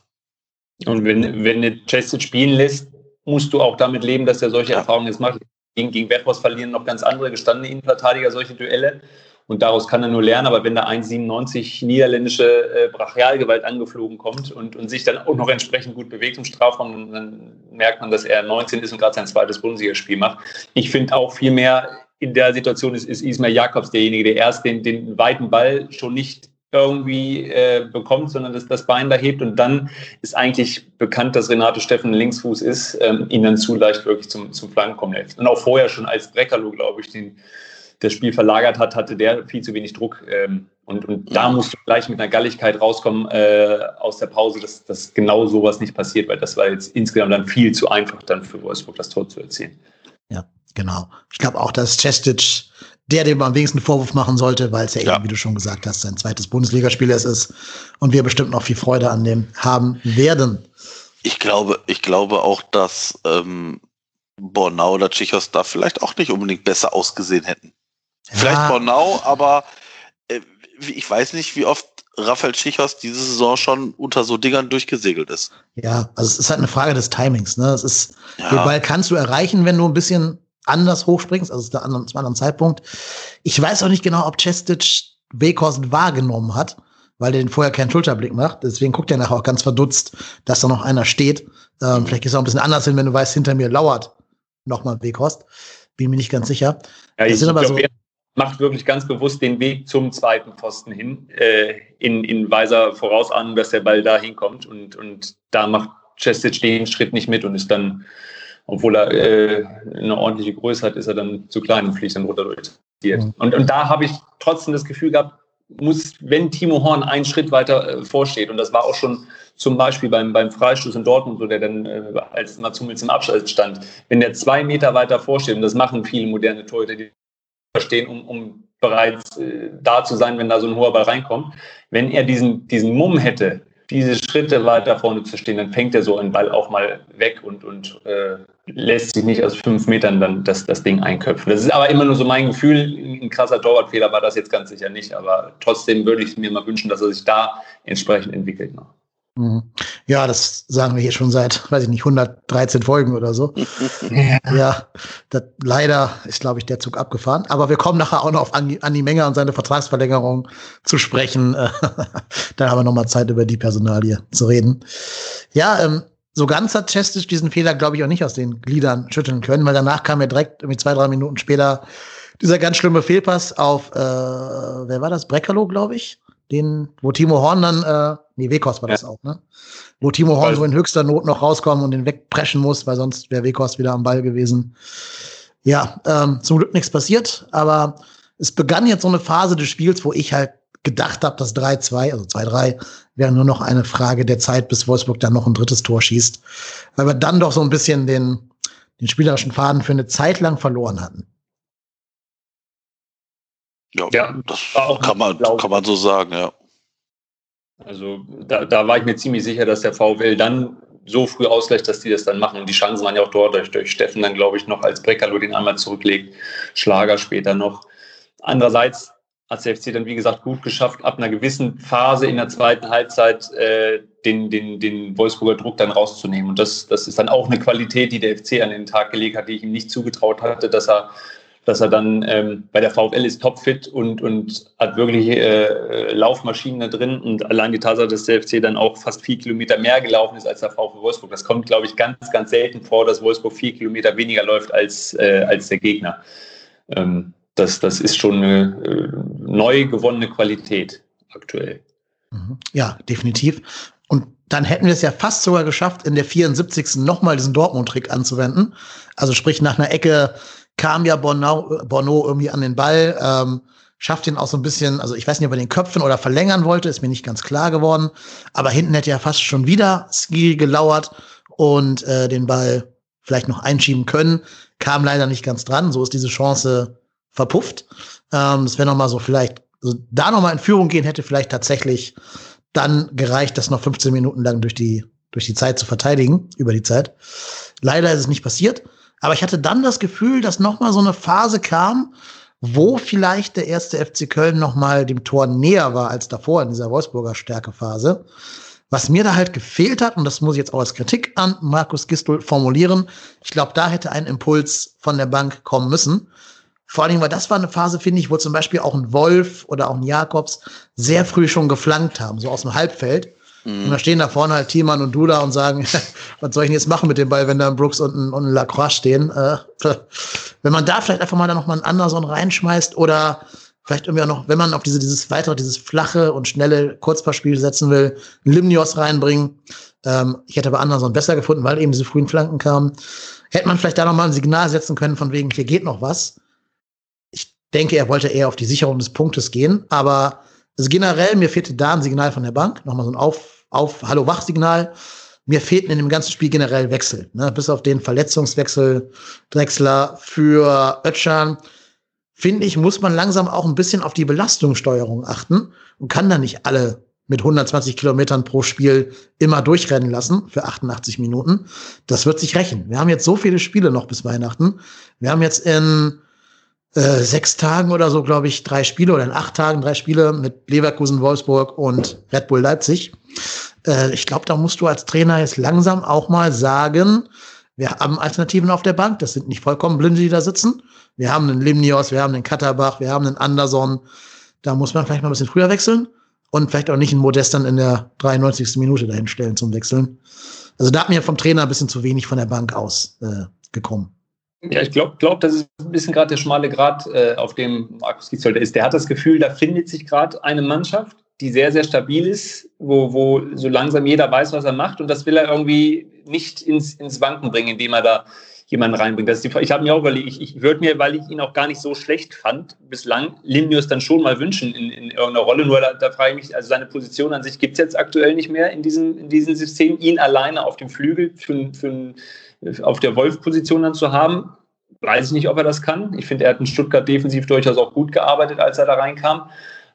Und wenn, wenn du Chested spielen lässt, musst du auch damit leben, dass er solche ja. Erfahrungen jetzt macht. Gegen, gegen Wettwurst verlieren noch ganz andere gestandene Innenverteidiger solche Duelle. Und daraus kann er nur lernen. Aber wenn da 1,97 niederländische äh, Brachialgewalt angeflogen kommt und, und sich dann auch noch entsprechend gut bewegt im Strafraum, dann merkt man, dass er 19 ist und gerade sein zweites Bundesligaspiel macht. Ich finde auch viel mehr in der Situation ist, ist Ismail Jakobs derjenige, der erst den, den weiten Ball schon nicht irgendwie äh, bekommt, sondern dass das Bein da hebt und dann ist eigentlich bekannt, dass Renato Steffen Linksfuß ist, ähm, ihn dann zu leicht wirklich zum, zum Flanken kommen lässt. Und auch vorher schon als Breckerlo, glaube ich, den, das Spiel verlagert hat, hatte der viel zu wenig Druck. Ähm, und, und da musst du gleich mit einer Galligkeit rauskommen äh, aus der Pause, dass, dass genau sowas nicht passiert, weil das war jetzt insgesamt dann viel zu einfach, dann für Wolfsburg das Tor zu erzielen. Ja, genau. Ich glaube auch, dass Cestic der, dem man am wenigsten Vorwurf machen sollte, weil es ja, ja, eben, wie du schon gesagt hast, sein zweites Bundesligaspiel ist und wir bestimmt noch viel Freude an dem haben werden. Ich glaube, ich glaube auch, dass ähm, Bornau oder Tschichos da vielleicht auch nicht unbedingt besser ausgesehen hätten. Ja. Vielleicht Bornau, aber äh, ich weiß nicht, wie oft Raphael Tschichos diese Saison schon unter so Dingern durchgesegelt ist. Ja, also es ist halt eine Frage des Timings. Ne? Es ist, ja. den Ball kannst du erreichen, wenn du ein bisschen anders hochspringst, also zu einem anderen Zeitpunkt. Ich weiß auch nicht genau, ob Chestic Weghorst wahrgenommen hat, weil der den vorher keinen Schulterblick macht. Deswegen guckt er nachher auch ganz verdutzt, dass da noch einer steht. Ähm, vielleicht ist es auch ein bisschen anders hin, wenn du weißt, hinter mir lauert nochmal Weghorst. Bin mir nicht ganz sicher. Ja, das sind aber glaub, so macht wirklich ganz bewusst den Weg zum zweiten Pfosten hin, äh, in, in weiser Vorausahnung, dass der Ball da hinkommt. Und, und da macht Chestic den Schritt nicht mit und ist dann obwohl er äh, eine ordentliche Größe hat, ist er dann zu klein und fliegt dann runter durch. Mhm. Und, und da habe ich trotzdem das Gefühl gehabt, muss, wenn Timo Horn einen Schritt weiter äh, vorsteht, und das war auch schon zum Beispiel beim, beim Freistoß in Dortmund, so der dann äh, als Mats Hummels im Abschluss stand, wenn der zwei Meter weiter vorsteht, und das machen viele moderne Torhüter, die verstehen, um, um bereits äh, da zu sein, wenn da so ein hoher Ball reinkommt, wenn er diesen, diesen Mumm hätte, diese Schritte weiter vorne zu stehen, dann fängt er so einen Ball auch mal weg und, und äh, lässt sich nicht aus fünf Metern dann das, das Ding einköpfen. Das ist aber immer nur so mein Gefühl. Ein krasser Torwartfehler war das jetzt ganz sicher nicht, aber trotzdem würde ich mir mal wünschen, dass er sich da entsprechend entwickelt noch. Mhm. Ja, das sagen wir hier schon seit, weiß ich nicht, 113 Folgen oder so. ja, ja das, leider ist, glaube ich, der Zug abgefahren. Aber wir kommen nachher auch noch auf Andi, Andi Menger und seine Vertragsverlängerung zu sprechen. da haben wir noch mal Zeit, über die Personalie zu reden. Ja, ähm, so ganz hat Chestic diesen Fehler, glaube ich, auch nicht aus den Gliedern schütteln können, weil danach kam er direkt irgendwie zwei, drei Minuten später dieser ganz schlimme Fehlpass auf, äh, wer war das? Breckerlo, glaube ich den, wo Timo Horn dann, äh, nee, Wekost war das ja. auch, ne? Wo Timo Horn so in höchster Not noch rauskommen und den wegpreschen muss, weil sonst wäre Wekost wieder am Ball gewesen. Ja, ähm, zum Glück nichts passiert, aber es begann jetzt so eine Phase des Spiels, wo ich halt gedacht habe, dass 3-2, also 2-3, wäre nur noch eine Frage der Zeit, bis Wolfsburg dann noch ein drittes Tor schießt. Weil wir dann doch so ein bisschen den, den spielerischen Faden für eine Zeit lang verloren hatten. Ja, ja das kann man, kann man so sagen, ja. Also da, da war ich mir ziemlich sicher, dass der VfL dann so früh ausgleicht, dass die das dann machen. Und die Chancen waren ja auch dort durch, durch Steffen dann, glaube ich, noch als Breckerlo den einmal zurücklegt, Schlager später noch. Andererseits hat der FC dann, wie gesagt, gut geschafft, ab einer gewissen Phase in der zweiten Halbzeit äh, den, den, den Wolfsburger Druck dann rauszunehmen. Und das, das ist dann auch eine Qualität, die der FC an den Tag gelegt hat, die ich ihm nicht zugetraut hatte, dass er dass er dann ähm, bei der VfL ist topfit und, und hat wirklich äh, Laufmaschinen da drin und allein die Tatsache, dass der FC dann auch fast vier Kilometer mehr gelaufen ist als der VfL Wolfsburg. Das kommt, glaube ich, ganz, ganz selten vor, dass Wolfsburg vier Kilometer weniger läuft als, äh, als der Gegner. Ähm, das, das ist schon eine äh, neu gewonnene Qualität aktuell. Mhm. Ja, definitiv. Und dann hätten wir es ja fast sogar geschafft, in der 74. nochmal diesen Dortmund-Trick anzuwenden. Also sprich nach einer Ecke kam ja Bornau, Borno irgendwie an den Ball, ähm, schafft ihn auch so ein bisschen, also ich weiß nicht, ob er den Köpfen oder verlängern wollte, ist mir nicht ganz klar geworden. Aber hinten hätte er fast schon wieder Ski gelauert und äh, den Ball vielleicht noch einschieben können. Kam leider nicht ganz dran. So ist diese Chance verpufft. Ähm, das wäre noch mal so vielleicht, also da noch mal in Führung gehen hätte vielleicht tatsächlich dann gereicht, das noch 15 Minuten lang durch die durch die Zeit zu verteidigen über die Zeit. Leider ist es nicht passiert. Aber ich hatte dann das Gefühl, dass noch mal so eine Phase kam, wo vielleicht der erste FC Köln noch mal dem Tor näher war als davor in dieser Wolfsburger Stärkephase. Was mir da halt gefehlt hat, und das muss ich jetzt auch als Kritik an Markus Gistel formulieren, ich glaube, da hätte ein Impuls von der Bank kommen müssen. Vor allem, weil das war eine Phase, finde ich, wo zum Beispiel auch ein Wolf oder auch ein Jakobs sehr früh schon geflankt haben, so aus dem Halbfeld. Mhm. Und da stehen da vorne halt Thiemann und Duda und sagen, was soll ich denn jetzt machen mit dem Ball, wenn da ein Brooks und ein, und ein Lacroix stehen? Äh, wenn man da vielleicht einfach mal da noch mal einen Anderson reinschmeißt oder vielleicht irgendwie auch noch, wenn man auf diese, dieses weitere, dieses flache und schnelle Kurzpassspiel setzen will, Limnios reinbringen. Ähm, ich hätte aber Anderson besser gefunden, weil eben diese frühen Flanken kamen. Hätte man vielleicht da noch mal ein Signal setzen können von wegen, hier geht noch was. Ich denke, er wollte eher auf die Sicherung des Punktes gehen, aber also generell, mir fehlte da ein Signal von der Bank, nochmal so ein Auf, auf Hallo-Wach-Signal. Mir fehlten in dem ganzen Spiel generell Wechsel. Ne? Bis auf den Verletzungswechsel Drexler für Ötschan, finde ich, muss man langsam auch ein bisschen auf die Belastungssteuerung achten und kann da nicht alle mit 120 Kilometern pro Spiel immer durchrennen lassen für 88 Minuten. Das wird sich rächen. Wir haben jetzt so viele Spiele noch bis Weihnachten. Wir haben jetzt in äh, sechs Tagen oder so, glaube ich, drei Spiele oder in acht Tagen drei Spiele mit Leverkusen, Wolfsburg und Red Bull Leipzig. Äh, ich glaube, da musst du als Trainer jetzt langsam auch mal sagen, wir haben Alternativen auf der Bank. Das sind nicht vollkommen Blinde, die da sitzen. Wir haben einen Limnios, wir haben einen Katterbach, wir haben einen Anderson. Da muss man vielleicht mal ein bisschen früher wechseln und vielleicht auch nicht einen Modest dann in der 93. Minute dahin stellen zum Wechseln. Also da hat mir vom Trainer ein bisschen zu wenig von der Bank aus äh, gekommen. Ja, ich glaube, glaub, das ist ein bisschen gerade der schmale Grad, äh, auf dem Markus Giesholder ist. Der hat das Gefühl, da findet sich gerade eine Mannschaft, die sehr, sehr stabil ist, wo, wo so langsam jeder weiß, was er macht. Und das will er irgendwie nicht ins, ins Wanken bringen, indem er da jemanden reinbringt. Das die, ich habe mir auch überlegt, ich, ich würde mir, weil ich ihn auch gar nicht so schlecht fand, bislang Limnius dann schon mal wünschen in, in irgendeiner Rolle. Nur da, da frage ich mich, also seine Position an sich gibt es jetzt aktuell nicht mehr in diesem, in diesem System. Ihn alleine auf dem Flügel für, für, auf der Wolf-Position dann zu haben, weiß ich nicht, ob er das kann. Ich finde, er hat in Stuttgart defensiv durchaus auch gut gearbeitet, als er da reinkam.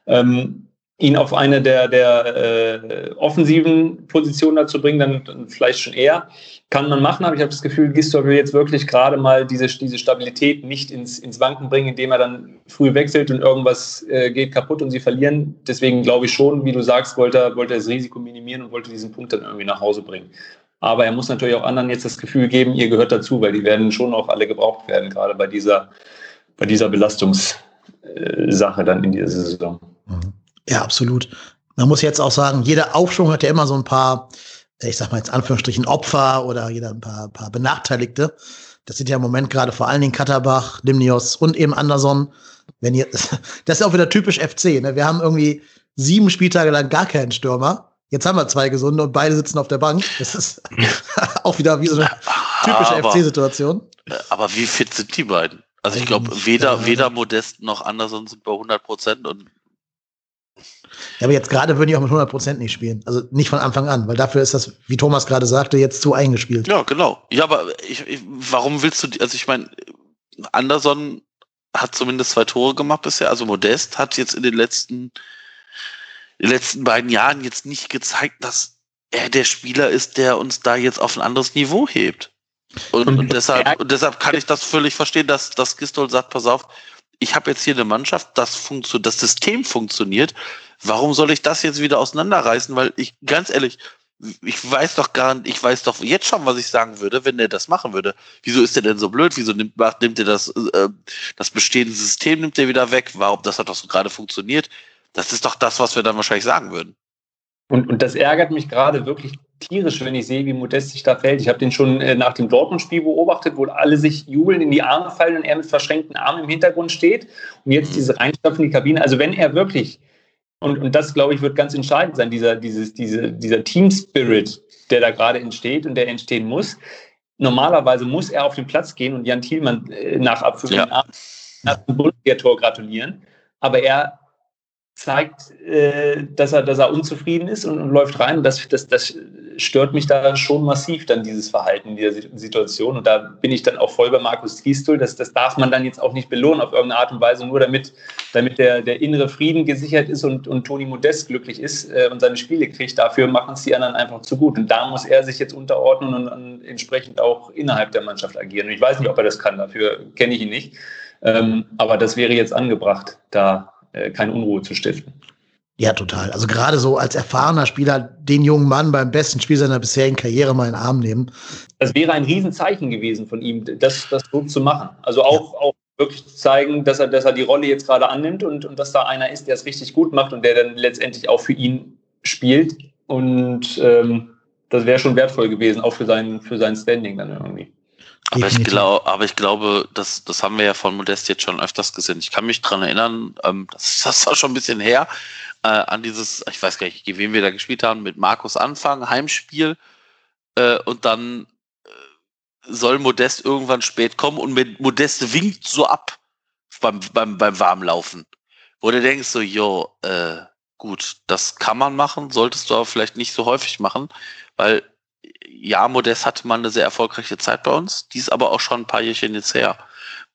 Ähm, ihn auf eine der, der äh, offensiven Positionen dazu bringen, dann, dann, vielleicht schon eher. Kann man machen, aber ich habe das Gefühl, Gistor will jetzt wirklich gerade mal diese, diese Stabilität nicht ins, ins Wanken bringen, indem er dann früh wechselt und irgendwas äh, geht kaputt und sie verlieren. Deswegen glaube ich schon, wie du sagst, wollte er, wollte er das Risiko minimieren und wollte diesen Punkt dann irgendwie nach Hause bringen. Aber er muss natürlich auch anderen jetzt das Gefühl geben, ihr gehört dazu, weil die werden schon auch alle gebraucht werden, gerade bei dieser, bei dieser Belastungssache dann in dieser Saison. Mhm. Ja, absolut. Man muss jetzt auch sagen, jeder Aufschwung hat ja immer so ein paar, ich sag mal jetzt Anführungsstrichen Opfer oder jeder ein paar, paar Benachteiligte. Das sind ja im Moment gerade vor allen Dingen Katterbach, Limnios und eben Anderson. Wenn ihr, das ist auch wieder typisch FC. Ne? Wir haben irgendwie sieben Spieltage lang gar keinen Stürmer. Jetzt haben wir zwei gesunde und beide sitzen auf der Bank. Das ist auch wieder wie so eine typische FC-Situation. Aber wie fit sind die beiden? Also ich glaube, weder, weder Modest noch Anderson sind bei 100 Prozent und ja, aber jetzt gerade würden die auch mit 100% nicht spielen. Also nicht von Anfang an, weil dafür ist das, wie Thomas gerade sagte, jetzt zu eingespielt. Ja, genau. Ja, aber ich, ich, warum willst du, also ich meine, Anderson hat zumindest zwei Tore gemacht bisher, also Modest hat jetzt in den letzten, in den letzten beiden Jahren jetzt nicht gezeigt, dass er der Spieler ist, der uns da jetzt auf ein anderes Niveau hebt. Und, und deshalb, und deshalb kann ich das völlig verstehen, dass, dass Gistol sagt, pass auf, ich habe jetzt hier eine Mannschaft, das funktioniert, das System funktioniert. Warum soll ich das jetzt wieder auseinanderreißen? Weil ich, ganz ehrlich, ich weiß doch gar nicht, ich weiß doch jetzt schon, was ich sagen würde, wenn der das machen würde. Wieso ist der denn so blöd? Wieso nimmt, nimmt er das, äh, das bestehende System nimmt er wieder weg? Warum, das hat doch so gerade funktioniert. Das ist doch das, was wir dann wahrscheinlich sagen würden. Und, und das ärgert mich gerade wirklich tierisch, wenn ich sehe, wie Modest sich da fällt. Ich habe den schon äh, nach dem Dortmund-Spiel beobachtet, wo alle sich jubeln, in die Arme fallen und er mit verschränkten Armen im Hintergrund steht. Und jetzt diese Reinstopfen in die Kabine. Also wenn er wirklich, und, und das glaube ich wird ganz entscheidend sein, dieser, dieses, diese, dieser Team-Spirit, der da gerade entsteht und der entstehen muss. Normalerweise muss er auf den Platz gehen und Jan Thielmann äh, nach Abpfiff ja. nach dem Bundesliga-Tor gratulieren. aber er zeigt, äh, dass, er, dass er unzufrieden ist und, und läuft rein. Das, das, das stört mich da schon massiv, dann dieses Verhalten in dieser Situation. Und da bin ich dann auch voll bei Markus Giestul. Das, das darf man dann jetzt auch nicht belohnen auf irgendeine Art und Weise, nur damit, damit der, der innere Frieden gesichert ist und, und Toni Modest glücklich ist äh, und seine Spiele kriegt. Dafür machen es die anderen einfach zu gut. Und da muss er sich jetzt unterordnen und, und entsprechend auch innerhalb der Mannschaft agieren. Und ich weiß nicht, ob er das kann, dafür kenne ich ihn nicht. Ähm, aber das wäre jetzt angebracht, da äh, keine Unruhe zu stiften. Ja, total. Also gerade so als erfahrener Spieler den jungen Mann beim besten Spiel seiner bisherigen Karriere mal in den Arm nehmen. Das wäre ein Riesenzeichen gewesen von ihm, das, das so zu machen. Also auch, ja. auch wirklich zeigen, dass er, dass er die Rolle jetzt gerade annimmt und, und dass da einer ist, der es richtig gut macht und der dann letztendlich auch für ihn spielt. Und ähm, das wäre schon wertvoll gewesen, auch für sein, für sein Standing dann irgendwie. Aber ich, glaub, aber ich glaube, das, das haben wir ja von Modest jetzt schon öfters gesehen. Ich kann mich dran erinnern, ähm, das, das war schon ein bisschen her, äh, an dieses, ich weiß gar nicht, gegen wen wir da gespielt haben, mit Markus Anfang, Heimspiel. Äh, und dann äh, soll Modest irgendwann spät kommen und mit Modest winkt so ab beim, beim, beim Warmlaufen. Wo du denkst so, jo, äh, gut, das kann man machen, solltest du aber vielleicht nicht so häufig machen, weil ja, Modest hatte mal eine sehr erfolgreiche Zeit bei uns, die ist aber auch schon ein paar Jährchen jetzt her.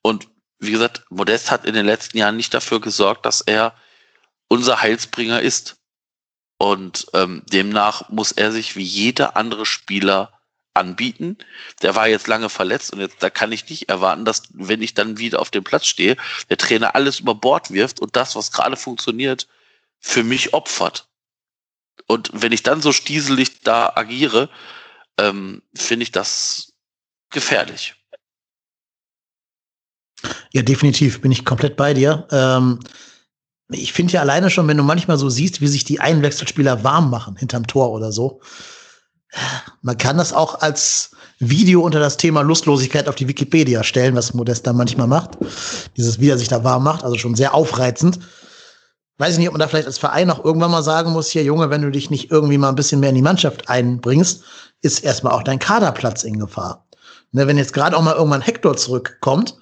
Und wie gesagt, Modest hat in den letzten Jahren nicht dafür gesorgt, dass er unser Heilsbringer ist. Und ähm, demnach muss er sich wie jeder andere Spieler anbieten. Der war jetzt lange verletzt und jetzt da kann ich nicht erwarten, dass wenn ich dann wieder auf dem Platz stehe, der Trainer alles über Bord wirft und das, was gerade funktioniert, für mich opfert. Und wenn ich dann so stieselig da agiere, ähm, finde ich das gefährlich. Ja, definitiv bin ich komplett bei dir. Ähm, ich finde ja alleine schon, wenn du manchmal so siehst, wie sich die Einwechselspieler warm machen hinterm Tor oder so. Man kann das auch als Video unter das Thema Lustlosigkeit auf die Wikipedia stellen, was Modest da manchmal macht. Dieses, wie er sich da warm macht, also schon sehr aufreizend. Weiß ich nicht, ob man da vielleicht als Verein auch irgendwann mal sagen muss, hier Junge, wenn du dich nicht irgendwie mal ein bisschen mehr in die Mannschaft einbringst, ist erstmal auch dein Kaderplatz in Gefahr. Ne, wenn jetzt gerade auch mal irgendwann Hector zurückkommt,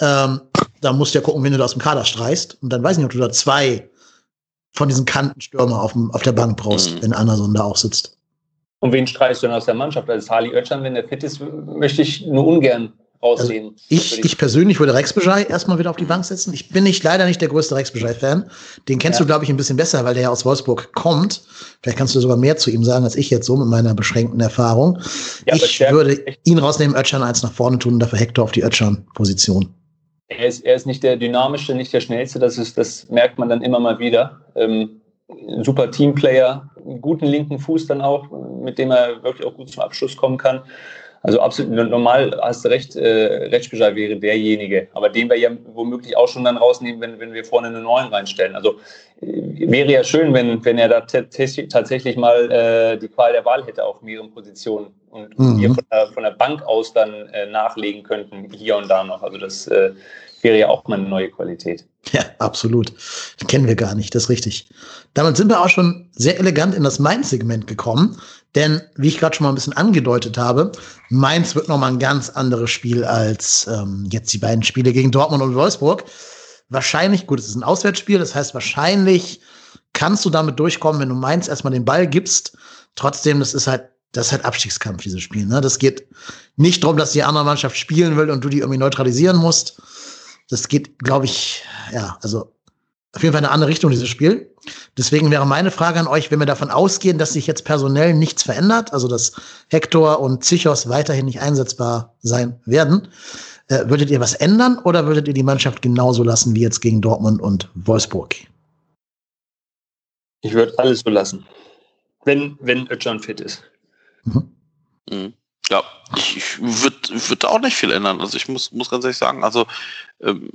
ähm, da musst du ja gucken, wenn du da aus dem Kader streichst. Und dann weiß ich nicht, ob du da zwei von diesen Kantenstürmer auf, dem, auf der Bank brauchst, mhm. wenn Anderson da auch sitzt. Und wen streichst du denn aus der Mannschaft? Also Harley Oetschan, wenn der fit ist, möchte ich nur ungern aussehen. Also ich, ich persönlich würde Rex Bejai erstmal wieder auf die Bank setzen. Ich bin nicht leider nicht der größte Rex Bejai-Fan. Den kennst ja. du, glaube ich, ein bisschen besser, weil der ja aus Wolfsburg kommt. Vielleicht kannst du sogar mehr zu ihm sagen, als ich jetzt so mit meiner beschränkten Erfahrung. Ja, ich würde ihn rausnehmen, Ötchan eins nach vorne tun und dafür Hector auf die Ötchan-Position. Er ist, er ist nicht der dynamischste, nicht der schnellste. Das, ist, das merkt man dann immer mal wieder. Ähm, super Teamplayer, guten linken Fuß dann auch, mit dem er wirklich auch gut zum Abschluss kommen kann. Also absolut normal hast du recht, äh, Retschbeschei wäre derjenige, aber den wir ja womöglich auch schon dann rausnehmen, wenn, wenn wir vorne eine neuen reinstellen. Also wäre ja schön, wenn, wenn er da tatsächlich mal äh, die Qual der Wahl hätte auf mehreren Positionen und mhm. wir von der, von der Bank aus dann äh, nachlegen könnten, hier und da noch. Also das äh, wäre ja auch mal eine neue Qualität. Ja, absolut. Kennen wir gar nicht, das ist richtig. Damit sind wir auch schon sehr elegant in das Mainz-Segment gekommen. Denn, wie ich gerade schon mal ein bisschen angedeutet habe, Mainz wird nochmal ein ganz anderes Spiel als ähm, jetzt die beiden Spiele gegen Dortmund und Wolfsburg. Wahrscheinlich, gut, es ist ein Auswärtsspiel, das heißt, wahrscheinlich kannst du damit durchkommen, wenn du Mainz erstmal den Ball gibst. Trotzdem, das ist halt, das ist halt Abstiegskampf, dieses Spiel. Ne? Das geht nicht darum, dass die andere Mannschaft spielen will und du die irgendwie neutralisieren musst. Das geht, glaube ich, ja, also auf jeden Fall eine andere Richtung, dieses Spiel. Deswegen wäre meine Frage an euch, wenn wir davon ausgehen, dass sich jetzt personell nichts verändert, also dass Hector und Zichos weiterhin nicht einsetzbar sein werden, äh, würdet ihr was ändern oder würdet ihr die Mannschaft genauso lassen wie jetzt gegen Dortmund und Wolfsburg? Ich würde alles so lassen. Wenn, wenn Özcan fit ist. Mhm. Mhm. Ja, ich, ich würde würd auch nicht viel ändern. Also ich muss, muss ganz ehrlich sagen, also ähm,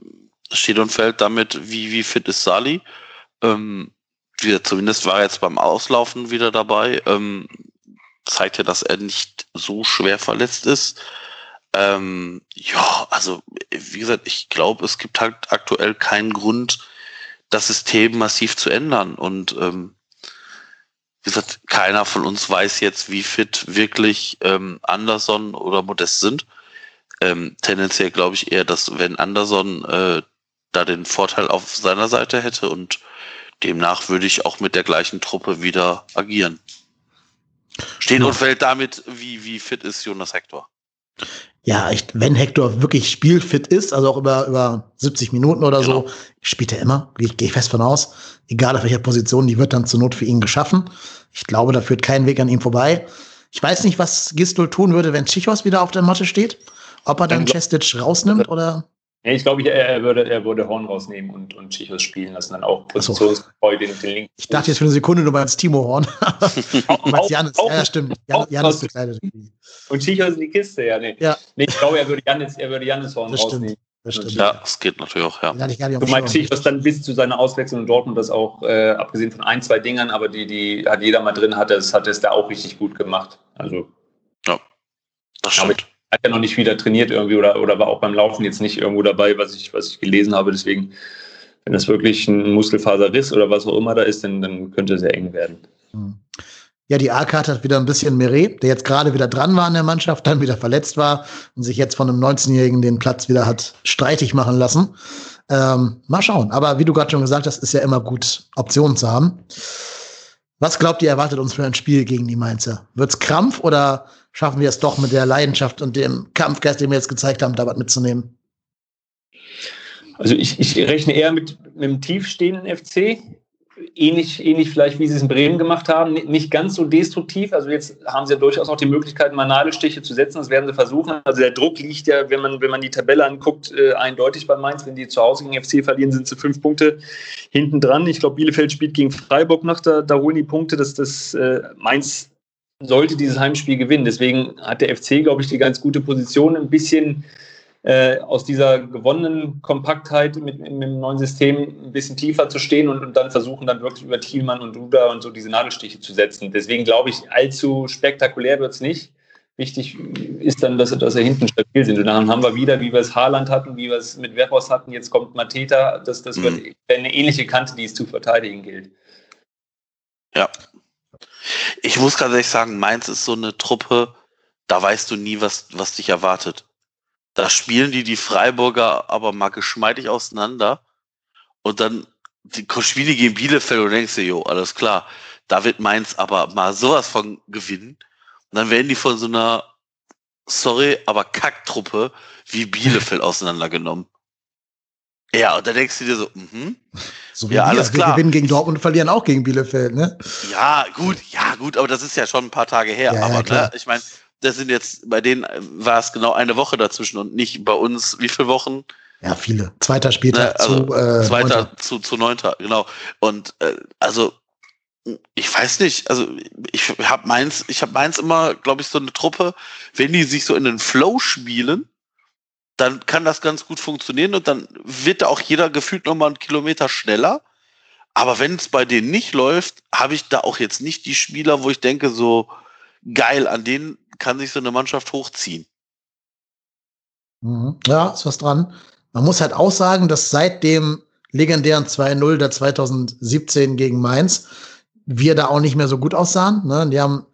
steht und fällt damit, wie, wie fit ist Sali. Ähm, wieder, zumindest war er jetzt beim Auslaufen wieder dabei. Ähm, zeigt ja, dass er nicht so schwer verletzt ist. Ähm, ja, also wie gesagt, ich glaube, es gibt halt aktuell keinen Grund, das System massiv zu ändern. Und ähm, wie gesagt, keiner von uns weiß jetzt, wie fit wirklich ähm, Anderson oder Modest sind. Ähm, tendenziell glaube ich eher, dass wenn Anderson äh, da den Vorteil auf seiner Seite hätte und demnach würde ich auch mit der gleichen Truppe wieder agieren. Steht ja. und fällt damit, wie, wie fit ist Jonas Hector. Ja, ich, wenn Hector wirklich spielfit ist, also auch über, über 70 Minuten oder genau. so, spielt er immer, gehe ich, geh ich fest von aus. Egal auf welcher Position, die wird dann zur Not für ihn geschaffen. Ich glaube, da führt kein Weg an ihm vorbei. Ich weiß nicht, was Gistol tun würde, wenn Chichos wieder auf der Matte steht. Ob er dann Chestic rausnimmt oder? Ja, ich glaube, er, würde, er würde Horn rausnehmen und, und Chichos spielen lassen, dann auch positionsgetreu den, den Link. Ich dachte jetzt für eine Sekunde, du meinst Timo Horn. auch, meinst Janis, auch, ja, stimmt. Jan, Janis bekleidet. Und Chichos in die Kiste, ja, nee. Ja. nee ich glaube, er würde Janis, er würde Janis Horn das rausnehmen. Das stimmt. Ja, das geht natürlich auch, ja. Du meinst Chichos dann bis zu seiner Auswechslung in Dortmund das auch, äh, abgesehen von ein, zwei Dingern, aber die, die hat jeder mal drin, hat es, hat es da auch richtig gut gemacht. Also. Ja, das stimmt hat ja noch nicht wieder trainiert irgendwie oder, oder war auch beim Laufen jetzt nicht irgendwo dabei, was ich, was ich gelesen habe. Deswegen, wenn das wirklich ein Muskelfaserriss oder was auch immer da ist, dann, dann könnte es sehr eng werden. Hm. Ja, die A-Karte hat wieder ein bisschen Meret, der jetzt gerade wieder dran war in der Mannschaft, dann wieder verletzt war und sich jetzt von einem 19-Jährigen den Platz wieder hat streitig machen lassen. Ähm, mal schauen. Aber wie du gerade schon gesagt hast, ist ja immer gut, Optionen zu haben. Was glaubt ihr, erwartet uns für ein Spiel gegen die Mainzer? Wird's Krampf oder schaffen wir es doch mit der Leidenschaft und dem Kampfgeist, den wir jetzt gezeigt haben, da was mitzunehmen? Also ich, ich rechne eher mit, mit einem tiefstehenden FC, ähnlich, ähnlich vielleicht, wie sie es in Bremen gemacht haben, nicht ganz so destruktiv. Also jetzt haben sie ja durchaus auch die Möglichkeit, mal Nadelstiche zu setzen. Das werden sie versuchen. Also der Druck liegt ja, wenn man, wenn man die Tabelle anguckt, äh, eindeutig bei Mainz. Wenn die zu Hause gegen FC verlieren, sind sie fünf Punkte hinten dran. Ich glaube, Bielefeld spielt gegen Freiburg noch, da, da holen die Punkte. dass das äh, Mainz sollte dieses Heimspiel gewinnen. Deswegen hat der FC, glaube ich, die ganz gute Position, ein bisschen äh, aus dieser gewonnenen Kompaktheit mit, mit, dem neuen System ein bisschen tiefer zu stehen und, und, dann versuchen, dann wirklich über Thielmann und Duda und so diese Nadelstiche zu setzen. Deswegen glaube ich, allzu spektakulär wird es nicht. Wichtig ist dann, dass, dass er hinten stabil sind. Und dann haben wir wieder, wie wir es Haaland hatten, wie wir es mit Werfhaus hatten, jetzt kommt Mateta. Das, das mhm. wird eine ähnliche Kante, die es zu verteidigen gilt. Ja, ich muss ganz ehrlich sagen, Mainz ist so eine Truppe, da weißt du nie, was, was dich erwartet. Da spielen die die Freiburger aber mal geschmeidig auseinander und dann die die gegen Bielefeld und denkst dir, jo, alles klar, da wird Mainz aber mal sowas von gewinnen. Und dann werden die von so einer, sorry, aber Kacktruppe wie Bielefeld auseinandergenommen. Ja, und da denkst du dir so, mhm. So wie ja, alles wir, klar. Wir gewinnen gegen Dortmund und verlieren auch gegen Bielefeld, ne? Ja, gut, ja, gut, aber das ist ja schon ein paar Tage her. Ja, aber ja, ne, ich meine, das sind jetzt, bei denen war es genau eine Woche dazwischen und nicht bei uns, wie viele Wochen? Ja, viele. Zweiter Spieltag ne, also zu äh, Zweiter neunter. zu, zu neunter, genau. Und äh, also ich weiß nicht, also ich habe meins, ich habe meins immer, glaube ich, so eine Truppe, wenn die sich so in den Flow spielen, dann kann das ganz gut funktionieren und dann wird da auch jeder gefühlt nochmal einen Kilometer schneller. Aber wenn es bei denen nicht läuft, habe ich da auch jetzt nicht die Spieler, wo ich denke, so geil, an denen kann sich so eine Mannschaft hochziehen. Mhm. Ja, ist was dran. Man muss halt auch sagen, dass seit dem legendären 2-0 der 2017 gegen Mainz wir da auch nicht mehr so gut aussahen. Ne? Die haben,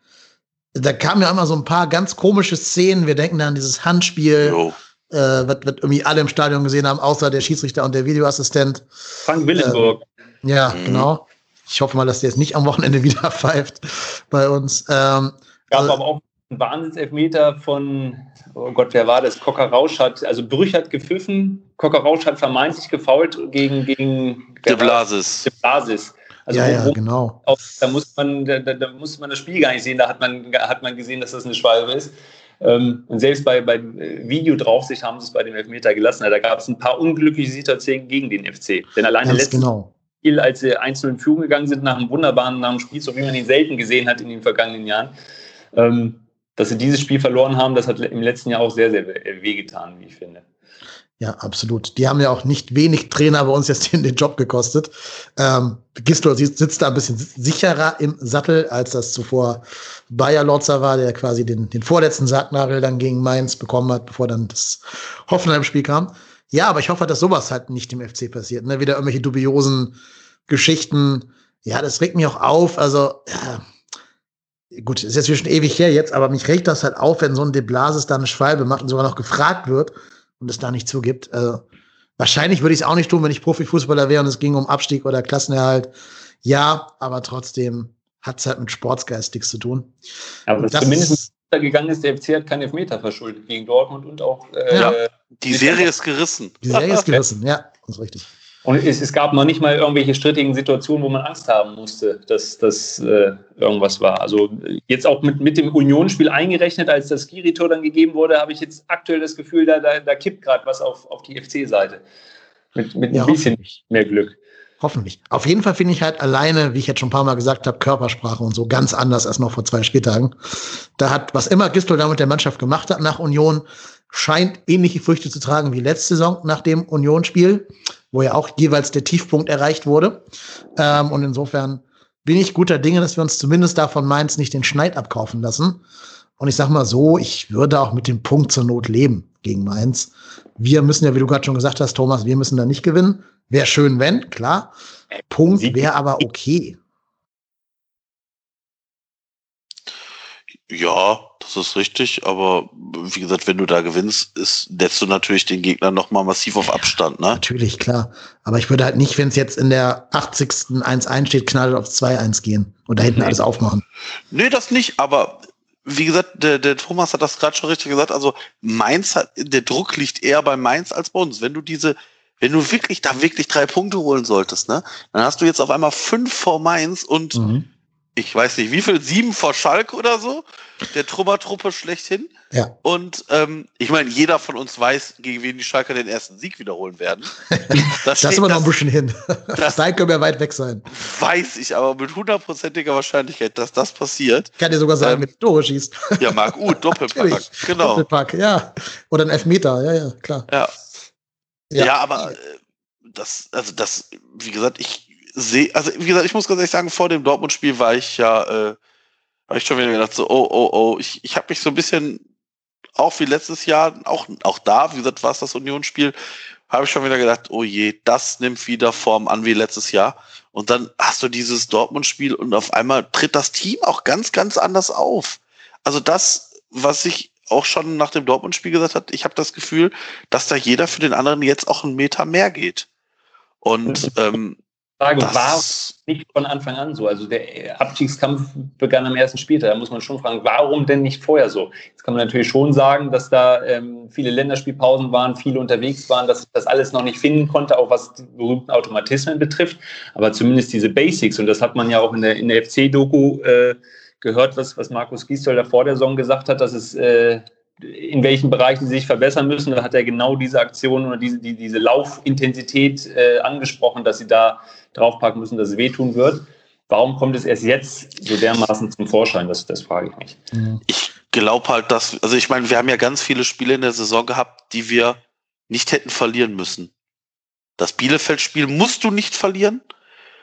da kamen ja immer so ein paar ganz komische Szenen. Wir denken an dieses Handspiel. Jo äh, was, was irgendwie alle im Stadion gesehen haben, außer der Schiedsrichter und der Videoassistent. Frank Willenburg. Äh, ja, mhm. genau. Ich hoffe mal, dass der jetzt nicht am Wochenende wieder pfeift bei uns. Ähm, Gab also, aber auch einen Wahnsinnselfmeter von, oh Gott, wer war das? Cocker Rausch hat, also Brüch hat gepfiffen, Cocker Rausch hat vermeintlich gefault gegen, gegen De Blasis. De Blasis. Also ja, ja, genau. Auch, da, muss man, da, da, muss man das Spiel gar nicht sehen, da hat man, hat man gesehen, dass das eine Schwalbe ist. Ähm, und selbst bei, bei Video draufsicht haben sie es bei dem Elfmeter gelassen. Da gab es ein paar unglückliche Situationen gegen den FC. Denn alleine letztes genau. Spiel, als sie einzeln in Führung gegangen sind, nach einem wunderbaren nach einem Spiel, so wie man ihn selten gesehen hat in den vergangenen Jahren, ähm, dass sie dieses Spiel verloren haben, das hat im letzten Jahr auch sehr, sehr wehgetan, wie ich finde. Ja, absolut. Die haben ja auch nicht wenig Trainer bei uns jetzt den, Job gekostet. Ähm, Gisdol sitzt da ein bisschen sicherer im Sattel, als das zuvor Bayer Lotzer war, der quasi den, den vorletzten Sargnagel dann gegen Mainz bekommen hat, bevor dann das Hoffenheim-Spiel kam. Ja, aber ich hoffe, dass sowas halt nicht im FC passiert. Ne? Wieder irgendwelche dubiosen Geschichten. Ja, das regt mich auch auf. Also, ja, gut, ist jetzt schon ewig her jetzt, aber mich regt das halt auf, wenn so ein De Blasis da eine Schwalbe macht und sogar noch gefragt wird und es da nicht zugibt. Also, Wahrscheinlich würde ich es auch nicht tun, wenn ich Profifußballer wäre und es ging um Abstieg oder Klassenerhalt. Ja, aber trotzdem hat es halt mit Sportsgeist nichts zu tun. Aber das zumindest gegangen ist, der FC hat keinen Elfmeter verschuldet gegen Dortmund und auch. Äh, ja. Die Serie ist gerissen. Die Serie ist gerissen, ja, das ist richtig. Und es, es, gab noch nicht mal irgendwelche strittigen Situationen, wo man Angst haben musste, dass das äh, irgendwas war. Also jetzt auch mit, mit dem Unionsspiel eingerechnet, als das Skiri-Tor dann gegeben wurde, habe ich jetzt aktuell das Gefühl, da, da, da kippt gerade was auf, auf die FC-Seite. Mit, mit ja, ein bisschen mehr Glück. Hoffentlich. Auf jeden Fall finde ich halt alleine, wie ich jetzt schon ein paar Mal gesagt habe, Körpersprache und so ganz anders als noch vor zwei Spieltagen. Da hat, was immer Gistol da mit der Mannschaft gemacht hat nach Union, scheint ähnliche Früchte zu tragen wie letzte Saison nach dem Union-Spiel, wo ja auch jeweils der Tiefpunkt erreicht wurde. Ähm, und insofern bin ich guter Dinge, dass wir uns zumindest davon Mainz nicht den Schneid abkaufen lassen. Und ich sag mal so, ich würde auch mit dem Punkt zur Not leben gegen Mainz. Wir müssen ja, wie du gerade schon gesagt hast, Thomas, wir müssen da nicht gewinnen. Wäre schön, wenn, klar. Punkt wäre aber okay. Ja, das ist richtig, aber wie gesagt, wenn du da gewinnst, ist, setzt du natürlich den Gegner nochmal massiv auf Abstand, ne? Natürlich, klar. Aber ich würde halt nicht, wenn es jetzt in der 80. 1-1 steht, knallt auf 2-1 gehen und da hinten nee. alles aufmachen. Nee, das nicht, aber wie gesagt, der, der Thomas hat das gerade schon richtig gesagt, also Mainz hat, der Druck liegt eher bei Mainz als bei uns. Wenn du diese, wenn du wirklich da wirklich drei Punkte holen solltest, ne, dann hast du jetzt auf einmal fünf vor Mainz und mhm ich weiß nicht, wie viel, sieben vor Schalk oder so, der Trümmertruppe schlechthin. Ja. Und ähm, ich meine, jeder von uns weiß, gegen wen die Schalker den ersten Sieg wiederholen werden. Das, das ist aber noch ein bisschen hin. Das Nein können wir weit weg sein. Weiß ich, aber mit hundertprozentiger Wahrscheinlichkeit, dass das passiert. Kann dir sogar sagen, ähm, mit Tore schießt. Ja, Marc Uth, Doppelpack. genau. Doppelpack, ja. Oder ein Elfmeter, ja, ja, klar. Ja. Ja, ja aber äh, das, also das, wie gesagt, ich, sehe, also wie gesagt, ich muss ganz ehrlich sagen, vor dem Dortmund-Spiel war ich ja, äh, habe ich schon wieder gedacht, so, oh, oh, oh, ich, ich habe mich so ein bisschen, auch wie letztes Jahr, auch, auch da, wie gesagt, war es das Unionsspiel, habe ich schon wieder gedacht, oh je, das nimmt wieder Form an wie letztes Jahr. Und dann hast du dieses Dortmund-Spiel und auf einmal tritt das Team auch ganz, ganz anders auf. Also das, was ich auch schon nach dem Dortmund-Spiel gesagt hat, ich habe das Gefühl, dass da jeder für den anderen jetzt auch einen Meter mehr geht. Und ähm, Frage, war nicht von Anfang an so? Also der Abstiegskampf begann am ersten Spieltag. Da muss man schon fragen, warum denn nicht vorher so? Jetzt kann man natürlich schon sagen, dass da ähm, viele Länderspielpausen waren, viele unterwegs waren, dass ich das alles noch nicht finden konnte, auch was die berühmten Automatismen betrifft. Aber zumindest diese Basics, und das hat man ja auch in der, in der FC-Doku äh, gehört, was, was Markus Gisdol da vor der Saison gesagt hat, dass es äh, in welchen Bereichen sie sich verbessern müssen. Da hat er genau diese Aktion oder diese, die, diese Laufintensität äh, angesprochen, dass sie da draufpacken müssen, dass es wehtun wird. Warum kommt es erst jetzt so dermaßen zum Vorschein? Das, das frage ich mich. Ich glaube halt, dass, also ich meine, wir haben ja ganz viele Spiele in der Saison gehabt, die wir nicht hätten verlieren müssen. Das Bielefeld-Spiel musst du nicht verlieren.